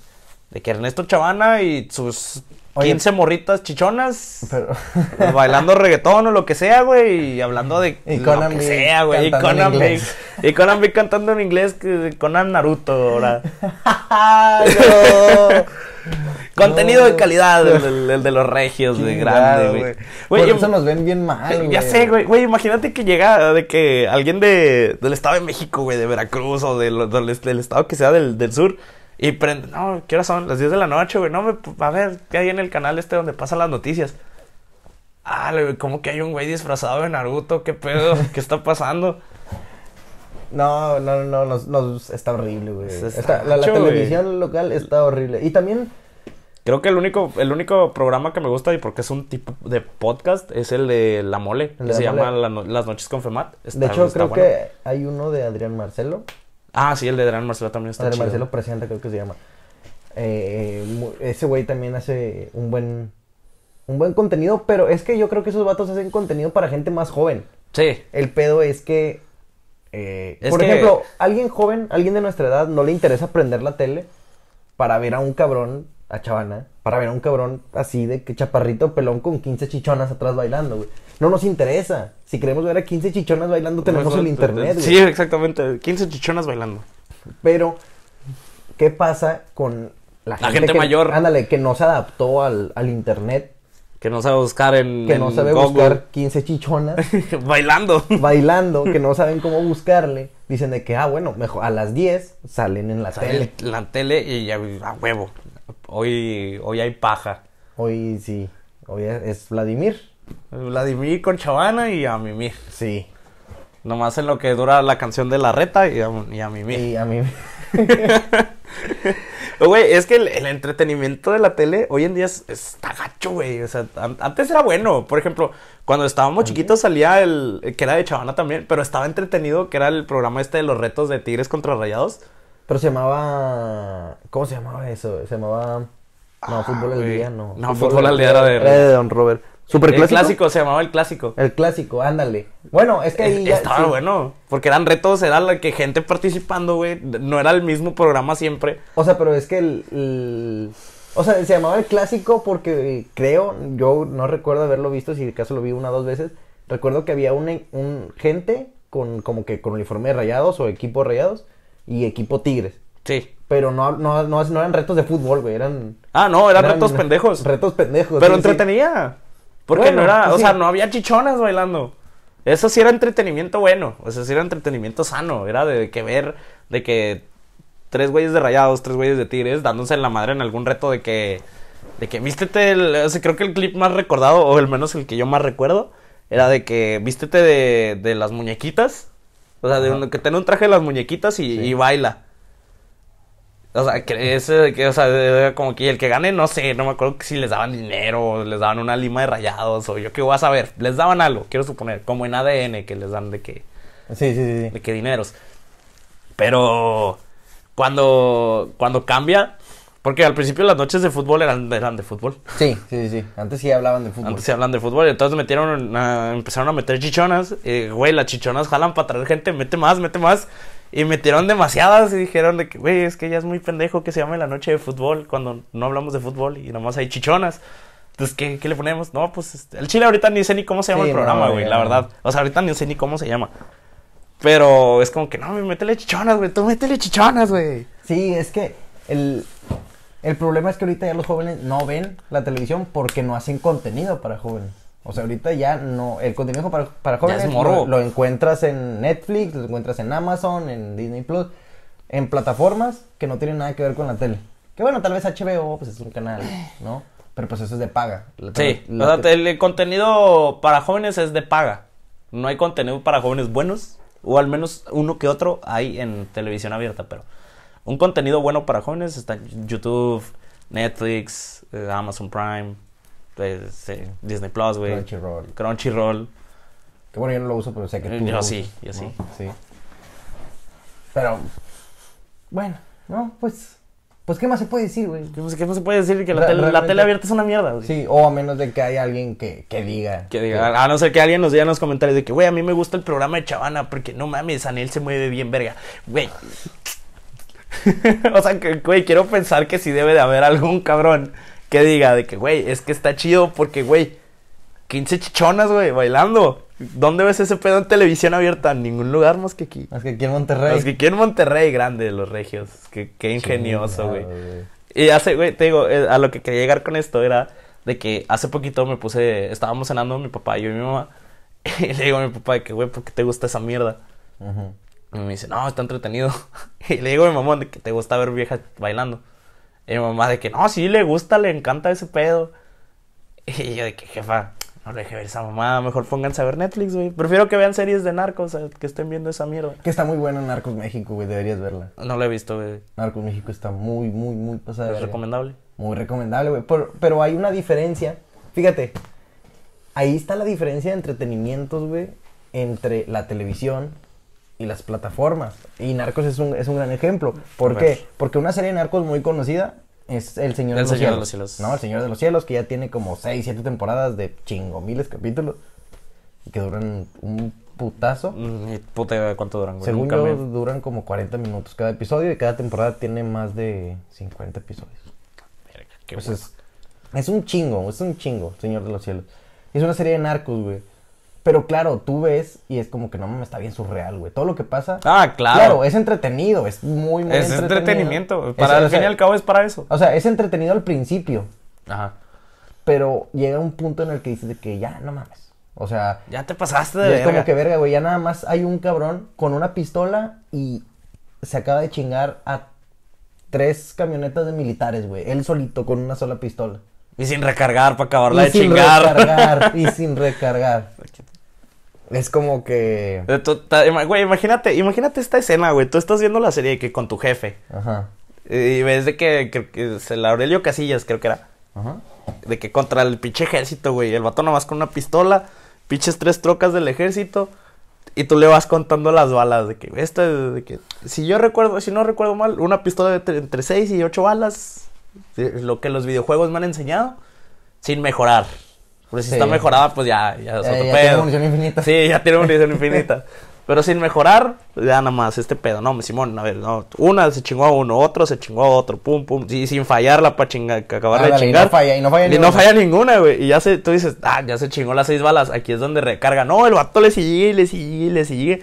De que Ernesto Chavana y sus Oye. 15 morritas chichonas Pero. bailando reggaetón o lo que sea, güey, y hablando de Y lo Conan que sea, güey, y Conan inglés. y Conan Big cantando en inglés, que Conan Naruto, ahora. Contenido No. de calidad, el, el- el de los regios, de grande, güey. Por Güey, eso nos ven bien mal, güey. ya sé, güey, güey, imagínate que llega de que alguien de, del estado de México, güey, de Veracruz o del, del, del estado que sea del, del sur, y prende, no, ¿qué hora son? Las 10 de la noche, güey, no, me, a ver, ¿qué hay en el canal este donde pasan las noticias? Ah, güey, ¿cómo que hay un güey disfrazado de Naruto? ¿Qué pedo? ¿Qué está pasando? No, no, no, nos, nos- está horrible, güey. Está Está- la, la gacho, güey. televisión local está horrible. Y también, Creo que el único, el único programa que me gusta y porque es un tipo de podcast es el de La Mole, que se La llama. La no- Las Noches con Femat. Está- de hecho, creo bueno. que hay uno de Adrián Marcelo. Ah, sí, el de Adrián Marcelo también está Adrián chido. Marcelo Presenta, creo que se llama. Eh, ese güey también hace un buen, un buen contenido, pero es que yo creo que esos vatos hacen contenido para gente más joven. Sí, El pedo es que, eh, Es por que- ejemplo, alguien joven, alguien de nuestra edad, no le interesa prender la tele para ver a un cabrón, a Chavana, para ver a un cabrón así de que chaparrito pelón con 15 chichonas atrás bailando, güey. No nos interesa. Si queremos ver a 15 chichonas bailando, tenemos el internet, güey. Sí, exactamente. 15 chichonas bailando. Pero, ¿qué pasa con la gente, gente que- mayor. Ándale, que no se adaptó al, al internet, Que no sabe buscar en. que en no sabe Google. buscar 15 chichonas. bailando. bailando, que no saben cómo buscarle, dicen de que, ah, bueno, mejor a las 10 salen en la Sale tele. la tele y ya, a huevo. Hoy, hoy hay paja. Hoy sí, hoy es Vladimir. Vladimir con Chavana y a Mimir. Sí. Nomás en lo que dura la canción de la reta y a, y a Mimir. Y a mí, Güey, es que el, el entretenimiento de la tele hoy en día es, está gacho, güey. O sea, an- antes era bueno. Por ejemplo, cuando estábamos chiquitos salía el, el que era de Chavana también, pero estaba entretenido, que era el programa este de los retos de Tigres contra Rayados. pero se llamaba, ¿cómo se llamaba eso? Se llamaba, No, fútbol al día no. No, fútbol al día era de- de Don Robert. El Superclásico. clásico se llamaba el clásico. El clásico, ándale. Bueno, es que ahí ya. Estaba sí. bueno. Porque eran retos, era la que gente participando, güey. No era el mismo programa siempre. O sea, pero es que el, el- O sea, se llamaba el clásico porque creo, yo no recuerdo haberlo visto, si acaso lo vi una o dos veces. Recuerdo que había un, un gente con como que con uniforme de rayados o equipo rayados y equipo tigres. Sí. Pero no, no, no, no eran retos de fútbol, güey, eran... Ah, no, eran, retos pendejos. Retos pendejos. Pero sí, sí. Porque Bueno, no era, o sí. sea, no había chichonas bailando. Eso sí era entretenimiento bueno. O sea, sí era entretenimiento sano. Era de que ver, de que tres güeyes de rayados, tres güeyes de tigres, dándose en la madre en algún reto de que, de que vístete, el- o sea, creo que el clip más recordado, o al menos el que yo más recuerdo, era de que vístete de, de las muñequitas. O sea, de Ajá. que ten un traje de las muñequitas y, Sí. y baila. O sea, que ese, que, o sea, como que el que gane, no sé, no me acuerdo que si les daban dinero, o les daban una lima de rayados, o yo qué voy a saber, les daban algo, quiero suponer, como en ADN, que les dan de que, Sí, sí, sí. sí. de que dineros. Pero cuando, cuando cambia, porque al principio las noches de fútbol eran, eran de fútbol. Sí, sí, sí. Antes sí hablaban de fútbol. Antes se hablan de fútbol, y entonces metieron, a- empezaron a meter chichonas. Y, güey, las chichonas jalan para traer gente, mete más, mete más. Y metieron demasiadas y dijeron de que, güey, es que ya es muy pendejo que se llame la noche de fútbol cuando no hablamos de fútbol y nomás hay chichonas. Entonces, ¿qué, qué le ponemos? No, pues este, el chile ahorita ni sé ni cómo se llama Sí, el programa, güey, la verdad. O sea, ahorita ni sé ni cómo se llama. Pero es como que, no, métele chichonas, güey, tú métele chichonas, güey. Sí, es que el, el problema es que ahorita ya los jóvenes no ven la televisión porque no hacen contenido para jóvenes. O sea, ahorita ya no, el contenido para, para jóvenes es morbo. lo, lo encuentras en Netflix, lo encuentras en Amazon, en Disney Plus, en plataformas que no tienen nada que ver con la tele. Que bueno, tal vez HBO, pues es un canal, ¿no? Pero pues eso es de paga. La Sí, tele- la o sea, te- el contenido para jóvenes es de paga. No hay contenido para jóvenes buenos, o al menos uno que otro hay en televisión abierta, pero un contenido bueno para jóvenes está en YouTube, Netflix, eh, Amazon Prime, eh, Disney Plus, güey. Crunchyroll. Crunchyroll. Que bueno, yo no lo uso, pero sé que Eh, tú yo lo sí, usas, yo ¿no? sí. Pero, bueno, no, pues, pues, ¿qué más se puede decir, güey? ¿Qué, más- qué más se puede decir? Que la, tele abierta es una mierda, güey. Sí, o a menos de que haya alguien que, que diga. Que diga, a no ser que alguien nos diga en los comentarios de que, güey, a mí me gusta el programa de Chavana porque no mames, Anel se mueve bien, verga. Güey. o sea, que, güey, quiero pensar que sí debe de haber algún cabrón que diga de que, güey, es que está chido porque, güey, 15 chichonas, güey, bailando. ¿Dónde ves ese pedo en televisión abierta? En ningún lugar más que aquí. Es que aquí en Monterrey. Es que aquí en Monterrey, grande, los regios. Qué, qué ingenioso, güey. Y hace, güey, te digo, eh, a lo que quería llegar con esto era de que hace poquito me puse, estábamos cenando mi papá, yo y mi mamá, y le digo a mi papá de que, güey, ¿por qué te gusta esa mierda? Y me dice, no, está entretenido. Y le digo a mi mamá de que te gusta ver viejas bailando. Y mi mamá de que, no, sí, le gusta, le encanta ese pedo. Y yo de que, jefa, no le deje ver esa mamá, mejor pónganse a ver Netflix, güey. Prefiero que vean series de narcos, a que estén viendo esa mierda. Que está muy buena Narcos México, güey, deberías verla. No la he visto, güey. Narcos México está muy, muy, muy pasada. Es recomendable. Muy recomendable, güey. Por- Pero hay una diferencia. Fíjate, ahí está la diferencia de entretenimientos, güey, entre la televisión y las plataformas. Y Narcos es un, es un gran ejemplo. ¿Por qué? Porque una serie de Narcos muy conocida es El Señor, El de, los Señor de Cielos. los Cielos. No, El Señor de los Cielos, que ya tiene como 6, 7 temporadas de chingo, miles capítulos. Que duran un putazo. Mm, puta cuánto duran, güey. Según yo, duran como 40 minutos cada episodio y cada temporada tiene más de 50 episodios. Verga, qué Pues es, es un chingo, es un chingo, Señor de los Cielos. Es una serie de narcos, güey. Pero claro, tú ves y es como que no mames, está bien surreal, güey. Todo lo que pasa. Ah, claro. Claro, es entretenido, es muy, muy es entretenido. entretenimiento. Es- Para o al fin y al cabo es para eso. O sea, es entretenido al principio, Ajá. pero llega un punto en el que dices de que ya, no mames. O sea, Ya te pasaste de es como que verga, güey. Ya nada más hay un cabrón con una pistola y se acaba de chingar a tres camionetas de militares, güey. Él solito con una sola pistola. Y sin recargar para acabarla y de sin chingar. recargar, y sin recargar. Es como que... Güey, imagínate, imagínate esta escena, güey. Tú estás viendo la serie que con tu jefe. Ajá, Y ves de que, que, que es el Aurelio Casillas, creo que era. ajá. De que contra el pinche ejército, güey. El vato nomás con una pistola, pinches tres trocas del ejército. Y tú le vas contando las balas. De que, esta, de que, si yo recuerdo, si no recuerdo mal, una pistola de tre- entre seis y ocho balas. Lo que los videojuegos me han enseñado, sin mejorar. Porque si Sí. está mejorada, pues ya, ya es Ya- otro ya tiene munición infinita. Sí, ya tiene munición infinita. Pero sin mejorar, ya nada más este pedo. No, Simón, a ver, no. Una se chingó a uno, otro se chingó a otro, pum, pum. Y sin fallarla para chingar, acabarla de y chingar. no falla, y no falla Y no falla ninguna, güey. Y ya se, tú dices, ah, ya se chingó las seis balas. Aquí es donde recarga. No, el vato le sigue, le sigue, le sigue.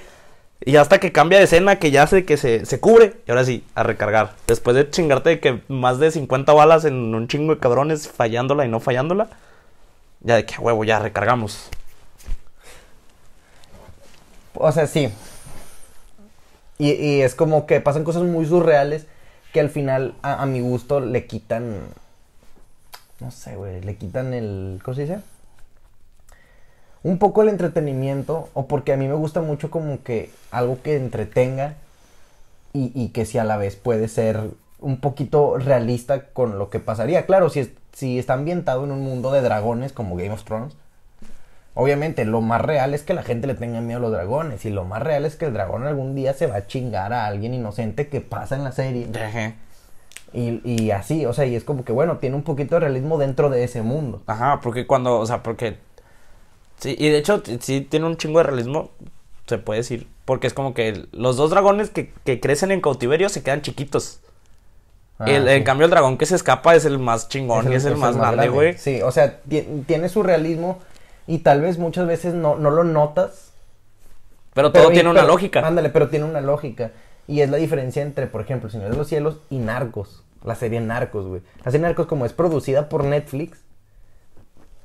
Y hasta que cambia de escena, que ya sé que se, se cubre. Y ahora sí, a recargar. Después de chingarte de que más de 50 balas en un chingo de cabrones fallándola y no fallándola. Ya de que, huevo, ya recargamos. O sea, sí. Y, y es como que pasan cosas muy surreales que al final, a, a mi gusto, le quitan. No sé, güey. Le quitan el. ¿Cómo se dice? Un poco el entretenimiento. O porque a mí me gusta mucho como que algo que entretenga. Y, y que si a la vez puede ser un poquito realista con lo que pasaría. Claro, si, es- si está ambientado en un mundo de dragones como Game of Thrones. Obviamente, lo más real es que la gente le tenga miedo a los dragones. Y lo más real es que el dragón algún día se va a chingar a alguien inocente que pasa en la serie. Ajá. Y, y así, o sea, y es como que, bueno, tiene un poquito de realismo dentro de ese mundo. Ajá, porque cuando, o sea, porque... Sí, y de hecho, sí tiene un chingo de realismo, se puede decir. Porque es como que los dos dragones que, que crecen en cautiverio se quedan chiquitos. Ah, El- sí. En cambio, el dragón que se escapa es el más chingón y es el más grande, güey. Sí, o sea, ti- tiene su realismo y tal vez muchas veces no, no lo notas. Pero todo y- tiene una lógica. Ándale, pero tiene una lógica. Y es la diferencia entre, por ejemplo, El Señor de los Cielos y Narcos. La serie Narcos, güey. La serie Narcos, como es producida por Netflix,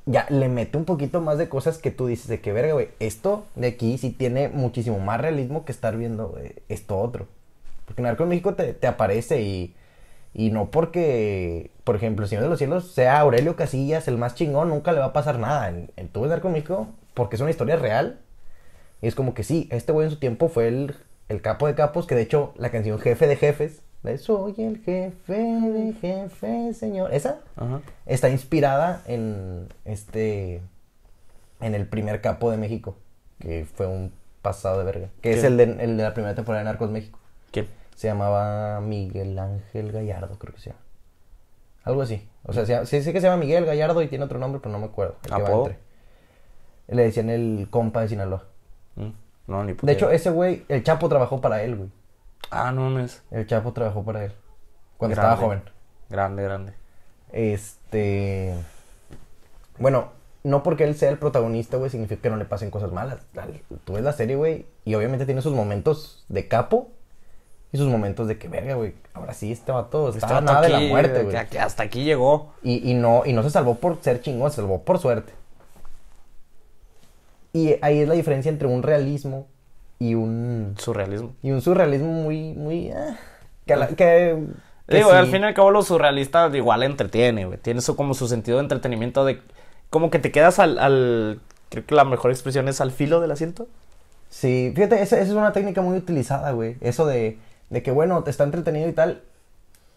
ya le mete un poquito más de cosas que tú dices de que, verga, güey, esto de aquí sí tiene muchísimo más realismo que estar viendo eh, esto otro. Porque Narcos México te, te aparece y, y no porque, por ejemplo, El Señor de los Cielos sea Aurelio Casillas el más chingón, nunca le va a pasar nada. En, en Narcos en México, porque es una historia real, y es como que sí, este güey en su tiempo fue el, el capo de capos, que de hecho la canción Jefe de Jefes, de Soy el jefe de jefes, señor, esa Ajá. está inspirada en este, en el primer capo de México, que fue un pasado de verga, que es el de, el de la primera temporada de Narcos México. ¿Quién? Se llamaba Miguel Ángel Gallardo, creo que se llama. Algo así. O sea, se sé que se llama Miguel Gallardo y tiene otro nombre, pero no me acuerdo. el ¿Apodo? Le decían el compa de Sinaloa. Mm, No, ni puta De hecho, ese güey, el Chapo trabajó para él, güey. Ah, no mames. El Chapo trabajó para él. Cuando Grande. estaba joven. Grande, grande. Este. Bueno, no porque él sea el protagonista, güey, significa que no le pasen cosas malas. Tú ves la serie, güey, y obviamente tiene sus momentos de capo y sus momentos de que, verga, güey, ahora sí este vato está Este nada de la muerte, güey. que hasta aquí llegó. Y, y no, y no se salvó por ser chingón, se salvó por suerte. Y ahí es la diferencia entre un realismo y un. Surrealismo. Y un surrealismo muy, muy. ah, que, a la- que- que Digo, sí. al fin y al cabo lo surrealista igual entretiene, güey. Tiene eso como su sentido de entretenimiento de... Como que te quedas al, al... Creo que la mejor expresión es al filo del asiento. Sí, fíjate, esa, esa es una técnica muy utilizada, güey. Eso de, de que, bueno, te está entretenido y tal.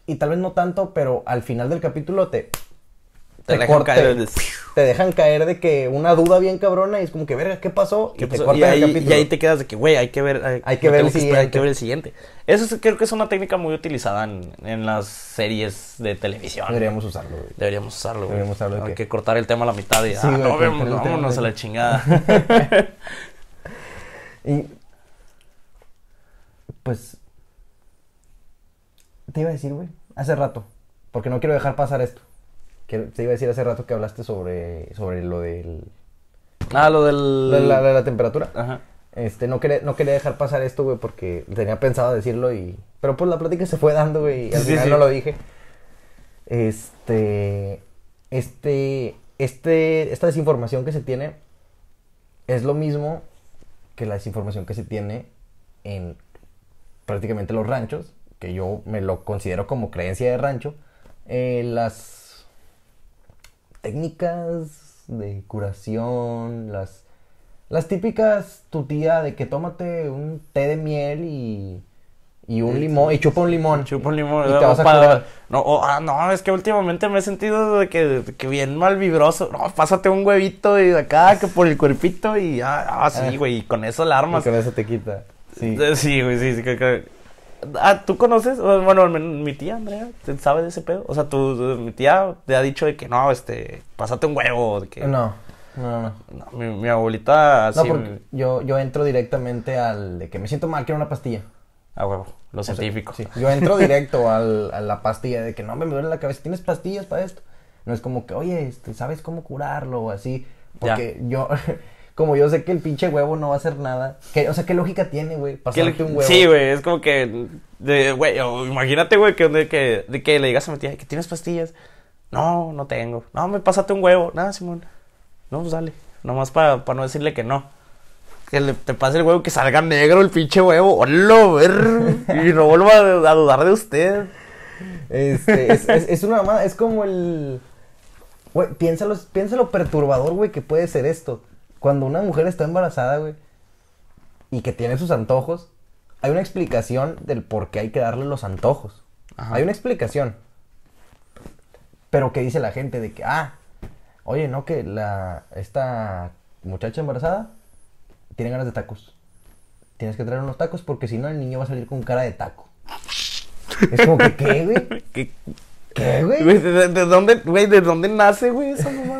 Y tal vez no tanto, pero al final del capítulo te. Te dejan corta- caer el- te dejan caer de que una duda bien cabrona y es como que, verga, ¿qué pasó? ¿Qué y te pasó? Y ahí, el capítulo. y ahí te quedas de que, güey, hay que ver... Hay, Hay que ver el esperar, Hay siguiente. que ver el siguiente. Eso es- creo que es una técnica muy utilizada en, en las series de televisión. Deberíamos usarlo, güey. Deberíamos usarlo, güey. Deberíamos usarlo Hay que- que cortar el tema a la mitad y... Sí, ah, güey, no, vemos, vámonos de- a la chingada. Y. Pues. Te iba a decir, güey, hace rato. Porque no quiero dejar pasar esto. Que te iba a decir hace rato que hablaste sobre, sobre lo del. ah, lo del... de la, de la temperatura. Ajá. Este, no quería, no quería dejar pasar esto, güey, porque tenía pensado decirlo y... Pero pues la plática se fue dando, güey, y al Sí, final sí. no lo dije. Este... Este... Este... Esta desinformación que se tiene es lo mismo que la desinformación que se tiene en prácticamente los ranchos, que yo me lo considero como creencia de rancho, eh, las técnicas de curación, las, las típicas, tu tía, de que tómate un té de miel y, y un limón, y chupa un limón. Chupa un limón. Y te vas a. No, oh, ah, no, es que últimamente me he sentido de que, de que bien mal vibroso. No, pásate un huevito y de acá, que por el cuerpito y ah, ah, sí, Ah. güey, y con eso la Y armas. con eso te quita. Sí. Eh, Sí, güey, sí, sí, que- que- ah, ¿tú conoces? Bueno, mi, mi tía Andrea sabe de ese pedo. O sea, tu, mi tía te ha dicho de que no, este, pásate un huevo. De que, No, no, no. No, mi, mi abuelita No, porque yo, yo entro directamente al de que me siento mal, quiero una pastilla. A huevo, lo O sea, científico. sí, yo entro directo al, a la pastilla de que no me duele la cabeza. ¿Tienes pastillas para esto? No es como que, oye, este, ¿sabes cómo curarlo? O así. Porque yo, como yo sé que el pinche huevo no va a hacer nada. Que, o sea, ¿qué lógica tiene, güey? Pasarte un huevo. Sí, güey, es como que, de, güey, imagínate, güey, que, de, que, de que le digas a mi tía que tienes pastillas. No, no tengo. No, me pásate un huevo. Nada, Simón. No, pues dale. Nomás para no decirle que no. Que le, te pase el huevo, que salga negro el pinche huevo. ¡Hola, ver! Y no vuelva a, a dudar de usted. Este, es, es, es una mamada, es como el... Güey, piénsalo, piénsalo perturbador, güey, que puede ser esto. Cuando una mujer está embarazada, güey, y que tiene sus antojos, hay una explicación del por qué hay que darle los antojos. Ajá. Hay una explicación. Pero que dice la gente de que, ah, oye, no, que la, esta muchacha embarazada tiene ganas de tacos. Tienes que traer unos tacos porque si no el niño va a salir con cara de taco. Es como que, ¿qué, güey? ¿Qué, ¿Qué, güey? de, de dónde, güey, ¿de dónde nace, güey, esa mamada?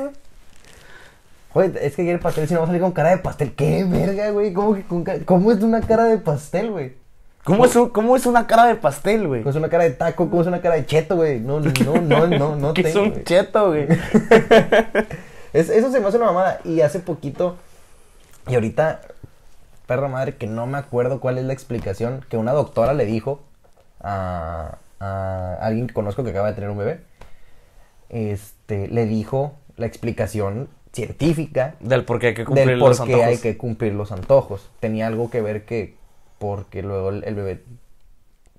Oye, es que el pastel si no va a salir con cara de pastel. ¿Qué verga, güey? ¿Cómo, que con ¿Cómo es una cara de pastel, güey? ¿Cómo es, un- ¿Cómo es una cara de pastel, güey? ¿Cómo es una cara de taco? ¿Cómo es una cara de cheto, güey? No, no, no, no, no es tengo, un güey. cheto, güey. Es- eso se me hace una mamada. Y hace poquito, y ahorita, perra madre, que no me acuerdo cuál es la explicación que una doctora le dijo a, a alguien que conozco que acaba de tener un bebé. Este, le dijo la explicación científica Del por qué hay que cumplir del los antojos. hay que cumplir los antojos. Tenía algo que ver que porque luego el, el bebé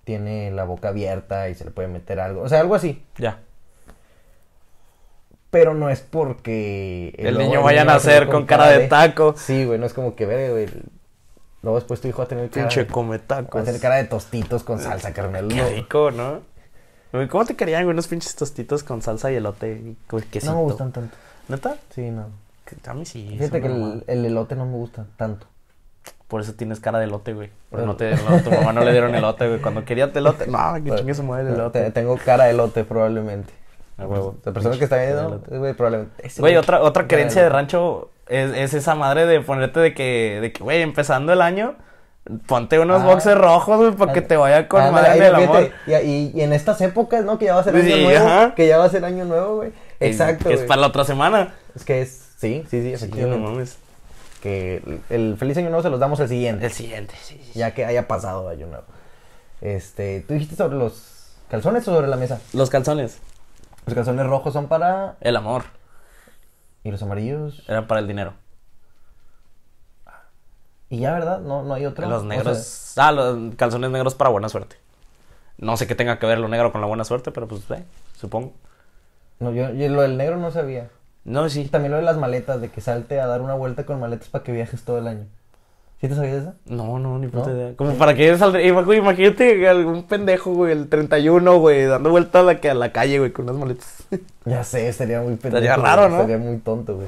tiene la boca abierta y se le puede meter algo. O sea, algo así. Ya. Pero no es porque... El niño vaya a nacer con cara de taco. Sí, güey, no es como que ver, güey. Luego después tu hijo va a tener cara... Pinche come Va a tacos. tener cara de tostitos con salsa, carnal. Qué No, rico, ¿no? ¿Cómo te querían, güey, unos pinches tostitos con salsa y elote y quesito? no me gustan tanto. ¿Neta? Sí, no. Que- A mí sí. Fíjate que el, el elote no me gusta tanto. Por eso tienes cara de elote, güey. Pero- no te, no, tu mamá no le dieron elote, güey. Cuando quería elote, no, que chingue su madre el Te- elote. Tengo cara de elote probablemente. A huevo. La persona que está viendo, elote. güey, probablemente. Güey, otra, otra creencia de rancho es, es esa madre de ponerte de que, de que, güey, empezando el año, ponte unos Ah. boxes rojos, güey, para que te vaya con madre del amor. Y, y- y en estas épocas, ¿no? Que ya va a ser Sí, año nuevo. ajá. Que ya va a ser año nuevo, güey. Exacto. Que es para la otra semana. Es que es. Sí, sí, sí, Sí, no efectivamente. mames. que el, el feliz año nuevo se los damos el siguiente. El siguiente, sí, sí. Ya que haya pasado año nuevo. Este, ¿tú dijiste sobre los calzones o sobre la mesa? Los calzones. Los calzones rojos son para. El amor. Y los amarillos. Eran para el dinero. Y ya, ¿verdad? No, no hay otro. Los O negros. sea, ah, los calzones negros para buena suerte. No sé qué tenga que ver lo negro con la buena suerte, pero pues, eh, supongo. No, yo, yo lo del negro no sabía. No, sí. también lo de las maletas, de que salte a dar una vuelta con maletas para que viajes todo el año. ¿Sí te sabías eso? No, no, ni puta ¿No? idea. Como para que saldría. Güey, imagínate algún pendejo, güey, el 31, güey, dando vuelta a la, a la calle, güey, con unas maletas. Ya sé, estaría muy pendejo, güey, raro, ¿no? Estaría muy tonto, güey.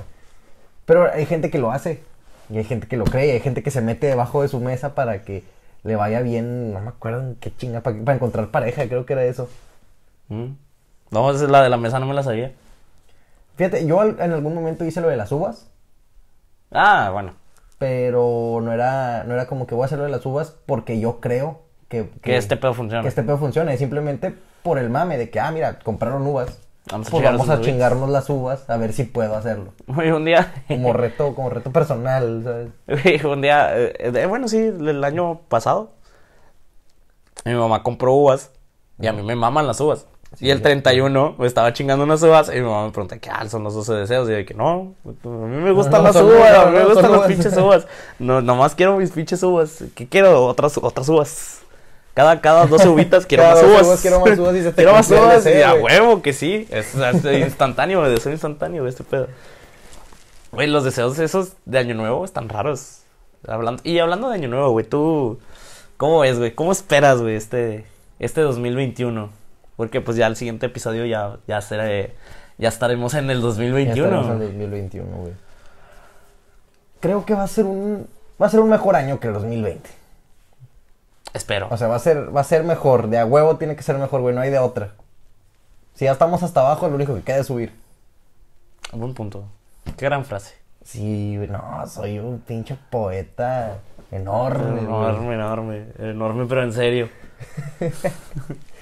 Pero hay gente que lo hace. Y hay gente que lo cree. y Hay gente que se mete debajo de su mesa para que le vaya bien. No me acuerdo en qué chinga. Para, para encontrar pareja, creo que era eso. Mm. No, esa es la de la mesa, no me la sabía. Fíjate, yo en algún momento hice lo de las uvas. Ah, bueno. Pero no era, no era como que voy a hacer lo de las uvas porque yo creo que, Que este pedo funciona. que este pedo funcione. Simplemente por el mame de que, ah, mira, compraron uvas. Vamos a pues chingarnos vamos a chingarnos las uvas a ver si puedo hacerlo. Un día. Como reto, como reto personal, ¿sabes? Un día. eh, eh, bueno, sí, el año pasado. Mi mamá compró uvas. Y a mí me maman las uvas. Sí, y el ya. 31 me estaba chingando unas uvas. Y mi mamá me pregunta, ¿qué ah, son los 12 deseos? Y yo de que no, a mí me gustan No, las uvas, uvas, a mí me gustan las pinches uvas. No, nomás quiero mis pinches uvas. ¿Qué quiero? Otras, otras uvas. Cada, cada 12 uvitas quiero Cada más 12 uvas. uvas quiero más uvas y se te quiero más cumplió el uvas. deseo, y a huevo que sí. Es, es instantáneo, deseo instantáneo, este pedo. Güey, los deseos esos de Año Nuevo están raros. Hablando, y hablando de Año Nuevo, güey, tú. ¿Cómo ves, güey? ¿Cómo esperas, güey, este, este 2021? Porque pues ya el siguiente episodio ya, ya será. Ya estaremos en el Ya 2021. estaremos en 2021, güey. Creo que va a ser un va a ser un mejor año que el 2020. Espero. O sea, va a ser, va a ser mejor. De a huevo tiene que ser mejor, güey. No hay de otra. Si ya estamos hasta abajo, lo único que queda es subir. Buen punto. Qué gran frase. Sí, güey, no, soy un pinche poeta enorme. güey. Enorme, enorme. Enorme, pero en serio.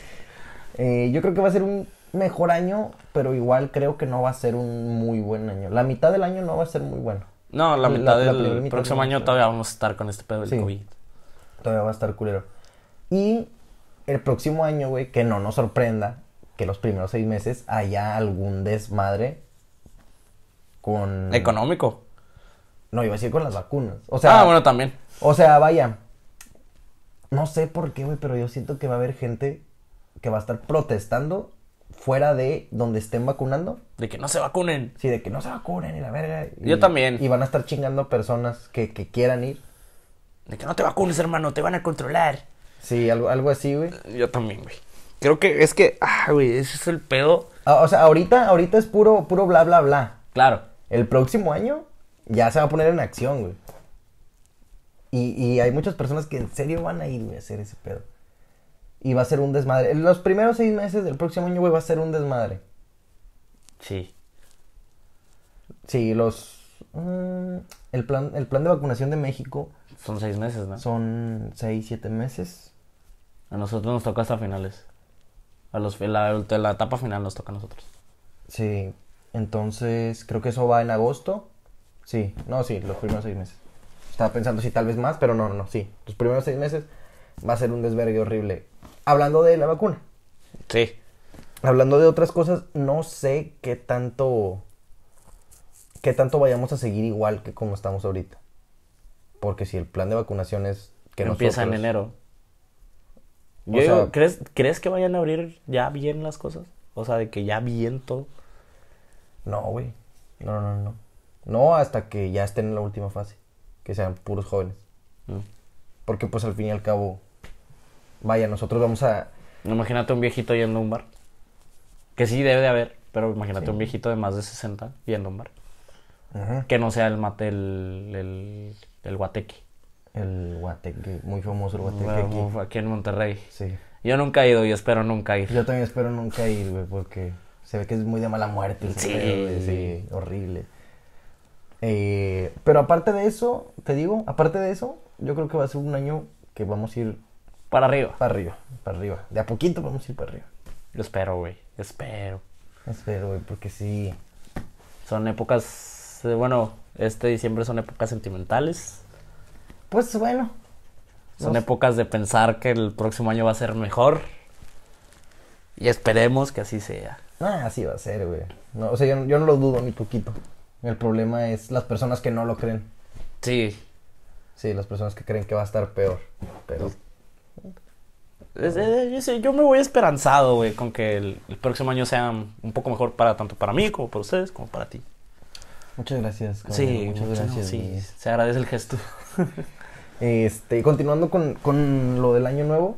Eh, yo creo que va a ser un mejor año, pero igual creo que no va a ser un muy buen año. La mitad del año no va a ser muy bueno. No, la La- mitad la del primera mitad próximo año todavía vamos a estar con este pedo del Sí. COVID. Todavía va a estar culero. Y el próximo año, güey, que no nos sorprenda que los primeros seis meses haya algún desmadre con... Económico. No, iba a decir con las vacunas. O sea, ah, bueno, también. o sea, vaya. No sé por qué, güey, pero yo siento que va a haber gente que va a estar protestando fuera de donde estén vacunando. De que no se vacunen. Sí, de que no se vacunen y la verga. y- Yo también. Y van a estar chingando a personas que, que quieran ir. De que no te vacunes, hermano, te van a controlar. Sí, algo, algo así, güey. Yo también, güey. Creo que es que, ah, güey, ese es el pedo. Ah, O sea, ahorita, ahorita es puro, puro bla, bla, bla. Claro. El próximo año ya se va a poner en acción, güey. Y, y hay muchas personas que en serio van a ir, güey, a hacer ese pedo. Y va a ser un desmadre. Los primeros seis meses del próximo año, güey, va a ser un desmadre. Sí. Sí, los... mm, el, plan, el plan de vacunación de México Son seis meses, ¿no? son seis, siete meses. A nosotros nos toca hasta finales. A los, la, la etapa final nos toca a nosotros. Sí, entonces creo que eso va en agosto. Sí, no, sí, los primeros seis meses. Estaba pensando si tal vez más, pero no, no, no, sí. Los primeros seis meses va a ser un desvergue horrible. Hablando de la vacuna. Sí. Hablando de otras cosas, no sé qué tanto. qué tanto vayamos a seguir igual que como estamos ahorita. Porque si el plan de vacunación es que Empieza en enero. O Yo digo, sea- ¿crees, ¿crees que vayan a abrir ya bien las cosas? O sea, de que ya bien todo. No, güey. No, no, no. No hasta que ya estén en la última fase. Que sean puros jóvenes. Mm. Porque pues al fin y al cabo, vaya, nosotros vamos a... Imagínate un viejito yendo a un bar. Que sí debe de haber, pero imagínate Sí. un viejito de más de 60 yendo a un bar. Que no sea el mate, el, el, el guateque. El guateque, muy famoso el guateque aquí. Aquí. aquí en Monterrey. Sí. Yo nunca he ido y espero nunca ir. Yo también espero nunca ir, güey, porque se ve que es muy de mala muerte. Sí. pedo, sí, horrible. Eh, pero aparte de eso, te digo, aparte de eso, yo creo que va a ser un año que vamos a ir Para arriba. para arriba, para arriba. De a poquito vamos a ir para arriba. Yo espero, güey. Espero. Espero, güey, porque sí. Son épocas. eh, Bueno, este diciembre son épocas sentimentales. Pues bueno. Son épocas de pensar que el próximo año va a ser mejor. Y esperemos que así sea. Ah, así va a ser, güey. No, o sea, yo, yo no lo dudo ni poquito. El problema es las personas que no lo creen. Sí. Sí, las personas que creen que va a estar peor. Pero Es- yo, sé, yo me voy esperanzado, güey, con que el, el próximo año sea un poco mejor para tanto para mí como para ustedes, como para ti. muchas gracias. cabrón, Sí, muchas gracias. sí, se agradece el gesto. Este, continuando con, con lo del año nuevo.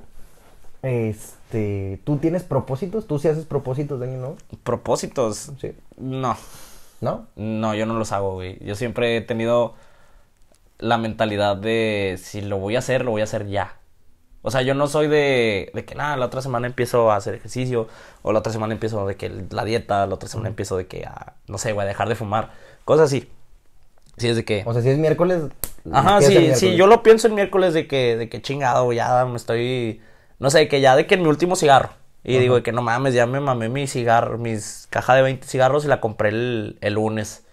Este, ¿tú tienes propósitos? ¿Tú sí haces propósitos de año nuevo? Propósitos. Sí. No, ¿No? no, yo no los hago, güey. Yo siempre he tenido la mentalidad de si lo voy a hacer, lo voy a hacer ya. O sea, yo no soy de, de que nada, la otra semana empiezo a hacer ejercicio, o la otra semana empiezo de que la dieta, la otra semana empiezo de que, a, no sé, voy a dejar de fumar, cosas así. Sí, es de que... O sea, si es miércoles. Ajá, ¿qué es el sí, sí, yo lo pienso el miércoles de que, de que chingado, ya me estoy, no sé, que ya de que en mi último cigarro. Y Ajá. digo de que no mames, ya me mamé mi cigarro, mis caja de 20 cigarros y la compré el, el lunes.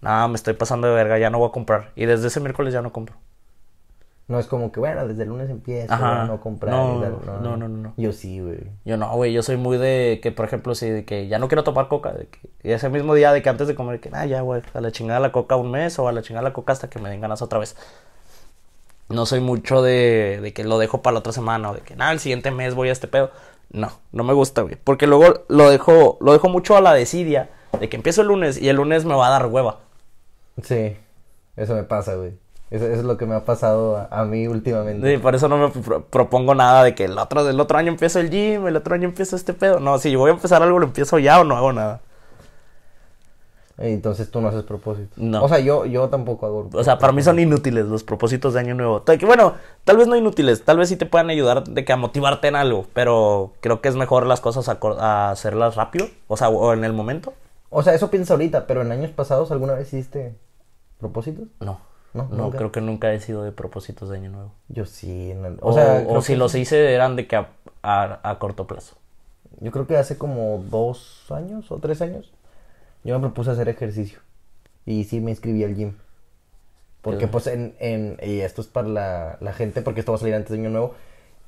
Nada, me estoy pasando de verga, ya no voy a comprar. Y desde ese miércoles ya no compro. No es como que, bueno, desde el lunes empiezo Ajá. a no comprar. No, tal, no, no, no, no. Yo sí, güey. Yo no, güey, yo soy muy de que, por ejemplo, sí, de que ya no quiero tomar coca. De que, y ese mismo día de que antes de comer, que, ah, ya, güey, a la chingada la coca un mes o a la chingada la coca hasta que me den ganas otra vez. No soy mucho de, de que lo dejo para la otra semana o de que, nada, el siguiente mes voy a este pedo. No, no me gusta, güey. Porque luego lo dejo, lo dejo mucho a la desidia de que empiezo el lunes y el lunes me va a dar hueva. Sí, eso me pasa, güey. Eso, eso es lo que me ha pasado a, a mí últimamente. Sí, por eso no me pro- propongo nada de que el otro, el otro año empiezo el gym, el otro año empiezo este pedo. No, si voy a empezar algo, lo empiezo ya o no hago nada. Entonces tú no haces propósitos. No. O sea, yo, yo tampoco hago. O sea, para mí son inútiles los propósitos de año nuevo. Bueno, tal vez no inútiles, tal vez sí te puedan ayudar de que a motivarte en algo, pero creo que es mejor las cosas a, hacerlas rápido, o sea, o en el momento. O sea, eso pienso ahorita, pero en años pasados, ¿alguna vez hiciste propósitos? No, No, no, creo que nunca he sido de propósitos de año nuevo. Yo sí. el- O, o sea, o si que- los hice eran de que a, a- a corto plazo. Yo creo que hace como dos años o tres años, yo me propuse hacer ejercicio. Y sí me inscribí al gym. Porque Qué pues en, en, y esto es para la, la gente, porque esto va a salir antes de Año Nuevo.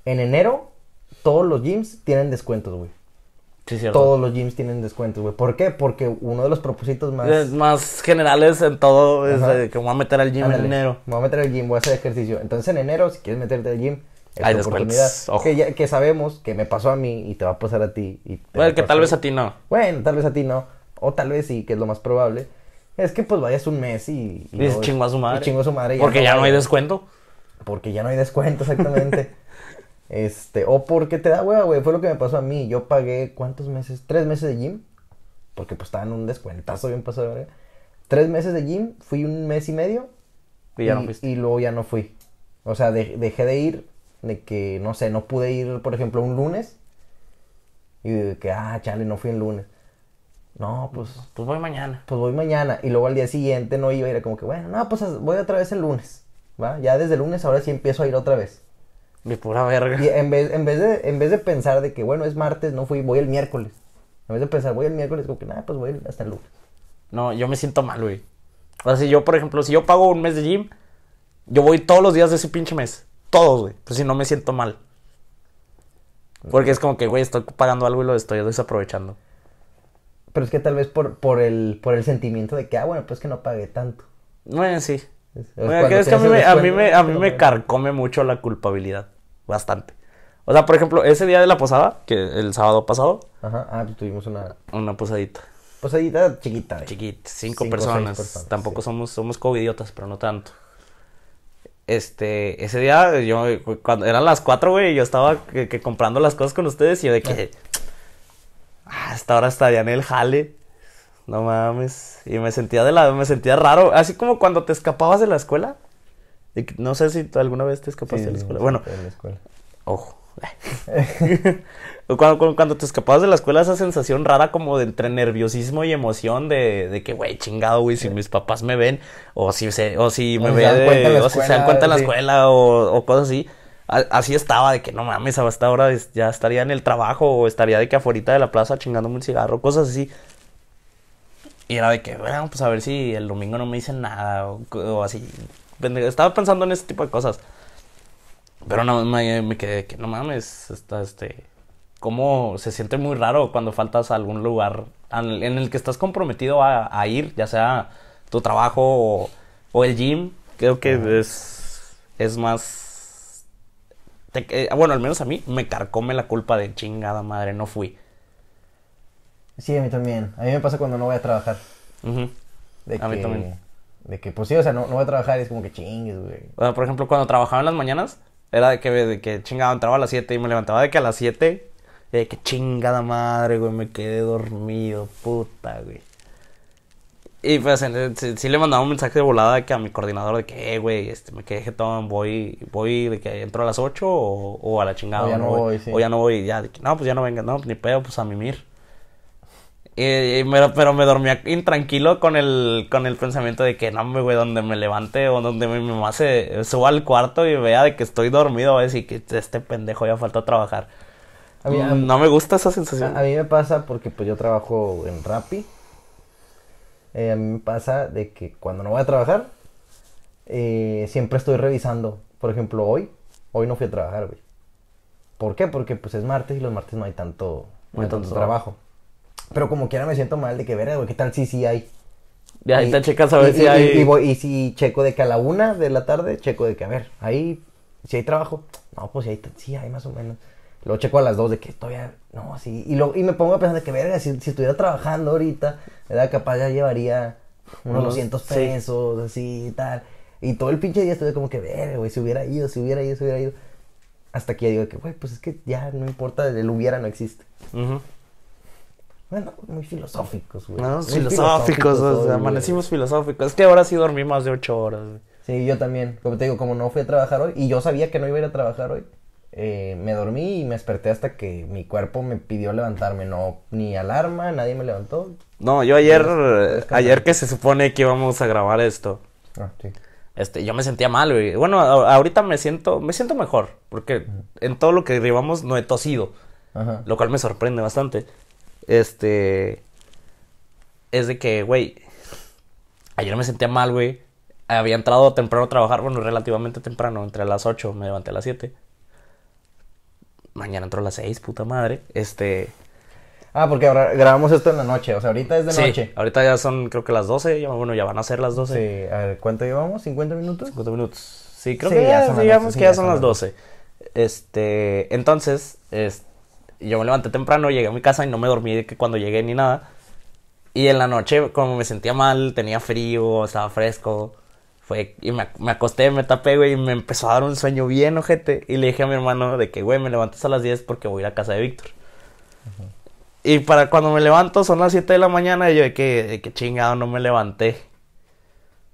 En enero, todos los gyms tienen descuentos, güey. Sí, cierto. Todos los gyms tienen descuentos, güey. ¿Por qué? Porque uno de los propósitos más... Es más generales en todo, es Ajá. de que me voy a meter al gym Ándale, en enero. Me voy a meter al gym, voy a hacer ejercicio. Entonces en enero, si quieres meterte al gym, es Hay tu oportunidad. ojo. Que, ya- que sabemos que me pasó a mí y te va a pasar a ti. Y Bueno, que tal vez a ti no. Bueno, tal vez a ti no. O tal vez sí, que es lo más probable. Es que pues vayas un mes y... Y chingo a su madre. y chingo a su madre. Porque ya no hay descuento. Porque ya no hay descuento, exactamente. este, o porque te da hueva, güey. Fue lo que me pasó a mí. Yo pagué, ¿cuántos meses? Tres meses de gym. Porque pues estaba en un descuentazo bien pasado, verga. Tres meses de gym, fui un mes y medio. Y ya no fuiste. y luego ya no fui. O sea, de- dejé de ir, de que, no sé, no pude ir, por ejemplo, un lunes. Y de que, ah, chale, no fui el lunes. No, pues, Pues voy mañana. pues voy mañana. Y luego al día siguiente no iba, y era como que, bueno, no, pues voy otra vez el lunes. ¿Va? Ya desde el lunes ahora sí empiezo a ir otra vez. De pura verga. Y en vez, en vez de, en vez de pensar de que, bueno, es martes, no fui, voy el miércoles. En vez de pensar, voy el miércoles, como que, nada, pues voy hasta el lunes. No, yo me siento mal, güey. O sea, si yo, por ejemplo, si yo pago un mes de gym, yo voy todos los días de ese pinche mes. Todos, güey. Pues si no me siento mal. Porque es como que, güey, estoy pagando algo y lo estoy desaprovechando. Pero es que tal vez por, por, el, por el sentimiento de que, ah, bueno, pues que no pagué tanto. Bueno, sí. Es- que a mí, me, a mí me, a mí me carcome mucho la culpabilidad. Bastante. O sea, por ejemplo, ese día de la posada, que el sábado pasado, Ajá, ah, tuvimos una una posadita. posadita chiquita. de- Chiquita, cinco, personas. Tampoco sí. somos, somos covidiotas, pero no tanto. Este, ese día, yo, cuando eran las cuatro, güey, yo estaba que, que comprando las cosas con ustedes y yo de que, ah, hasta ahora estaría en el jale. No mames. Y me sentía de la, me sentía raro. Así como cuando te escapabas de la escuela. De no sé si tú alguna vez te escapaste Sí, de la escuela. Bueno, en la escuela. Ojo. Cuando, cuando, cuando te escapabas de la escuela, esa sensación rara como de entre nerviosismo y emoción de, de que, güey, chingado, güey, si mis papás me ven, o si, se, o si me si ve se dan cuenta en de- la o si se dan cuenta en la escuela, o, o cosas así. A- Así estaba, de que no mames, hasta ahora es- ya estaría en el trabajo, o estaría de que afuera de la plaza chingándome un cigarro, cosas así. Y era de que, bueno, pues a ver si el domingo no me dicen nada, o, o así. Estaba pensando en ese tipo de cosas. Pero no, me, me quedé que no mames, está este. Cómo se siente muy raro cuando faltas a algún lugar en el que estás comprometido a, a ir, ya sea tu trabajo o, o el gym. Creo que es, es más. te- eh, bueno, al menos a mí me carcome la culpa de chingada madre, no fui. Sí, a mí también. A mí me pasa cuando no voy a trabajar. De A mí que, también. De que, pues sí, o sea, no, no voy a trabajar y es como que chingues, güey. O sea, por ejemplo, cuando trabajaba en las mañanas, era de que, de que chingada, entraba a las 7 y me levantaba de que a las 7, y de que chingada madre, güey, me quedé dormido, puta, güey. Y pues sí, sí le mandaba un mensaje de volada de que a mi coordinador de que, eh, güey, este, me quedé jetón, voy, voy de que entro a las 8 o, o a la chingada. O ya no voy, sí. O ya no voy, ya, de que, no, pues ya no venga, no, ni pedo, pues a mimir. Y, y me- pero me dormía intranquilo con el, con el pensamiento de que no, hombre, güey, donde me levante o donde mi mamá se suba al cuarto y vea de que estoy dormido, va a decir que este pendejo ya falta trabajar. A mí, a, no me gusta esa sensación. a- a mí me pasa porque pues yo trabajo en Rappi. Eh, a mí me pasa de que cuando no voy a trabajar, eh, siempre estoy revisando. Por ejemplo, hoy, hoy no fui a trabajar, güey. ¿Por qué? Porque pues es martes y los martes no hay tanto, no hay tanto trabajo. Pero como quiera me siento mal de que, verga, güey, ¿qué tal si sí hay? Ya ahí te checas a ver y- si y- hay. Y, voy- y si checo de que a la una de la tarde, checo de que, a ver, ahí, si hay trabajo. No, pues sí hay, sí hay más o menos. Luego checo a las dos de que todavía, no, sí. Y, lo, y me pongo a pensar de que, verga, si, si estuviera trabajando ahorita, ¿verdad? Capaz ya llevaría unos Unos- 200 sí. pesos, así y tal. Y todo el pinche día estuve como que, verga, güey, si hubiera ido, si hubiera ido, si hubiera ido. Hasta que ya digo que, güey, pues es que ya no importa, el hubiera no existe. Ujú. Bueno, muy filosóficos, güey. No, filosóficos, o sea, amanecimos filosóficos. Es que ahora sí dormí más de ocho horas, güey. Sí, yo también. Como te digo, como no fui a trabajar hoy, y yo sabía que no iba a ir a trabajar hoy, eh, me dormí y me desperté hasta que mi cuerpo me pidió levantarme. No, ni alarma, nadie me levantó. No, yo ayer, Descansar. ayer que se supone que íbamos a grabar esto, Ah, sí. este, yo me sentía mal, güey. Bueno, a- ahorita me siento, me siento mejor, porque en todo lo que grabamos no he tosido, Ajá. lo cual me sorprende bastante. Este, es de que, güey, ayer me sentía mal, güey. Había entrado temprano a trabajar, bueno, relativamente temprano, entre las 8, me levanté a las 7. Mañana entro a las 6, puta madre. Este, Ah, porque ahora grabamos esto en la noche. O sea, ahorita es de sí, noche. ahorita ya son creo que las 12, ya, bueno, ya van a ser las 12. Sí, a ver, ¿cuánto llevamos? ¿50 minutos? 50 minutos. Sí, creo Sí, que ya ya, son las digamos 12, que sí, ya ya son las las 12. Este, entonces, es- yo me levanté temprano, llegué a mi casa y no me dormí de que cuando llegué ni nada. Y en la noche, como me sentía mal, tenía frío, estaba fresco, fue, y me, me acosté, me tapé, güey, y me empezó a dar un sueño bien ojete. Y le dije a mi hermano de que, güey, me levantas a las 10 porque voy a ir a casa de Víctor. Y para cuando me levanto son las 7 de la mañana y yo de que, de que chingado no me levanté.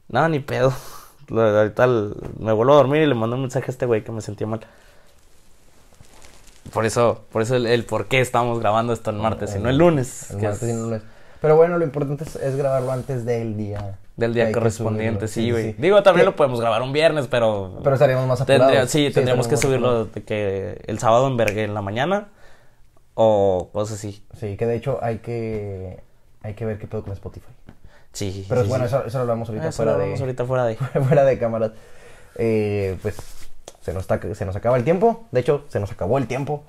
No, ni pedo. Ahorita me vuelvo a dormir y le mando un mensaje a este güey que me sentía mal. Por eso, por eso el, el por qué estamos grabando esto el martes y no el lunes. El martes es y no lunes. Pero bueno, lo importante es, es grabarlo antes del día. del día correspondiente, sí, güey. Digo, también lo podemos grabar un viernes, pero... Pero estaríamos más apurados. tendría- sí, tendríamos que subirlo de que el sábado en vergue en la mañana o cosas así. Sí, que de hecho hay que hay que ver qué pedo con Spotify. Sí. Pero bueno, eso, eso lo hablamos ahorita Eso fuera lo de hablamos ahorita fuera de... fuera de cámaras. Eh, pues se nos, está- se nos acaba el tiempo. De hecho, se nos acabó el tiempo.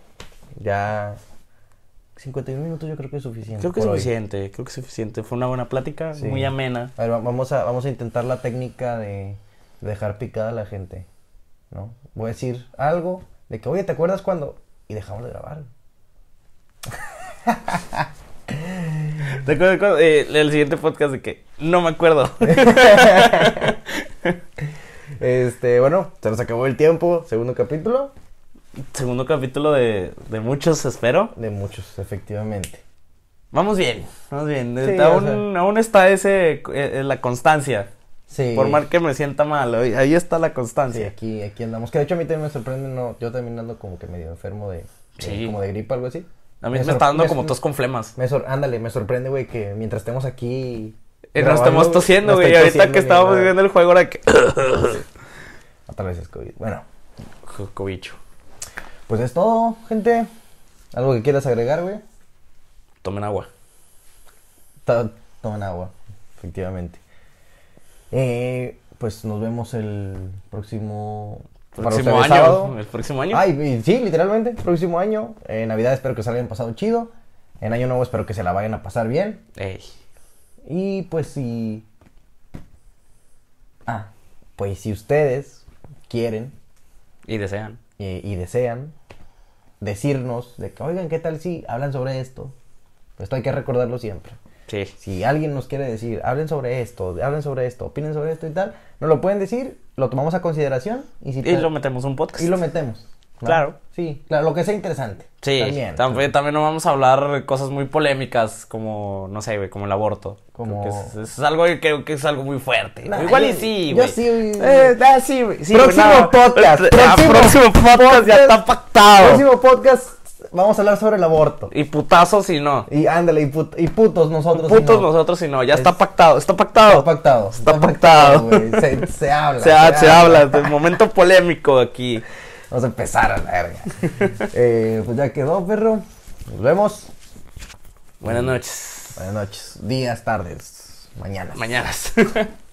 Ya 51 minutos yo creo que es suficiente. Creo que es hoy. suficiente, creo que es suficiente. Fue una buena plática, Sí. muy amena. A ver, va- vamos a, vamos a intentar la técnica de, de dejar picada a la gente. ¿No? Voy a decir algo de que, oye, ¿te acuerdas cuando? Y dejamos de grabar. ¿Te acuerdas cuando, eh, el siguiente podcast de que no me acuerdo? Este, bueno, se nos acabó el tiempo. Segundo capítulo. Segundo capítulo de, de muchos, espero. De muchos, efectivamente. Vamos bien, vamos bien. Sí, aún, aún está ese, eh, eh, la constancia. Sí. Por mal que me sienta mal, ahí está la Sí, constancia. aquí, aquí andamos. Que de hecho a mí también me sorprende, no, yo también ando como que medio enfermo de, de- Sí. como de gripa, algo así. A mí me, sor- está dando me- como tos con flemas. Me sor- ándale, me sorprende, güey, que mientras estemos aquí... Nos estamos tosiendo, güey. Ahorita tosiendo que estábamos nada. viendo el juego, ahora que. Otra vez es COVID. Bueno, Cobicho. pues es todo, gente. ¿Algo que quieras agregar, güey? Tomen agua. Tomen agua, efectivamente. Eh, pues nos vemos el próximo... Próximo año. sábado. El próximo año. Ay, sí, literalmente, próximo año. En Navidad espero que se la hayan pasado chido. En Año Nuevo espero que se la vayan a pasar bien. Ey. Y pues si... Ah, pues si ustedes quieren Y desean. y, y desean decirnos de que, oigan, ¿qué tal si hablan sobre esto? Esto hay que recordarlo siempre. Sí. Si alguien nos quiere decir, hablen sobre esto, hablen sobre esto, opinen sobre esto y tal, nos lo pueden decir, lo tomamos a consideración y, si Y te- lo metemos un podcast. y lo metemos. ¿No? Claro. Sí, claro, lo que sea interesante. Sí, También. también, también no vamos a hablar de cosas muy polémicas como, no sé, güey, como el aborto. Como- Creo que es, es algo que creo que es algo muy fuerte. Nah, Igual y yo- sí, yo güey. sí, güey. Eh, ah, sí, güey. sí, Próximo no. podcast, Ah, próximo próximo podcast ya está pactado. Próximo podcast vamos a hablar sobre el aborto. Y putazos y no. Y ándale, y, put- y putos nosotros. Putos si no. nosotros y no. Ya Es- está pactado, está pactado. Está pactado. Está pactado. Se, se habla. Se, ha- se habla del momento polémico aquí. Vamos a empezar a la verga. Eh, pues ya quedó, perro. Nos vemos. Buenas noches. Buenas noches. Días, tardes, mañanas. Mañanas.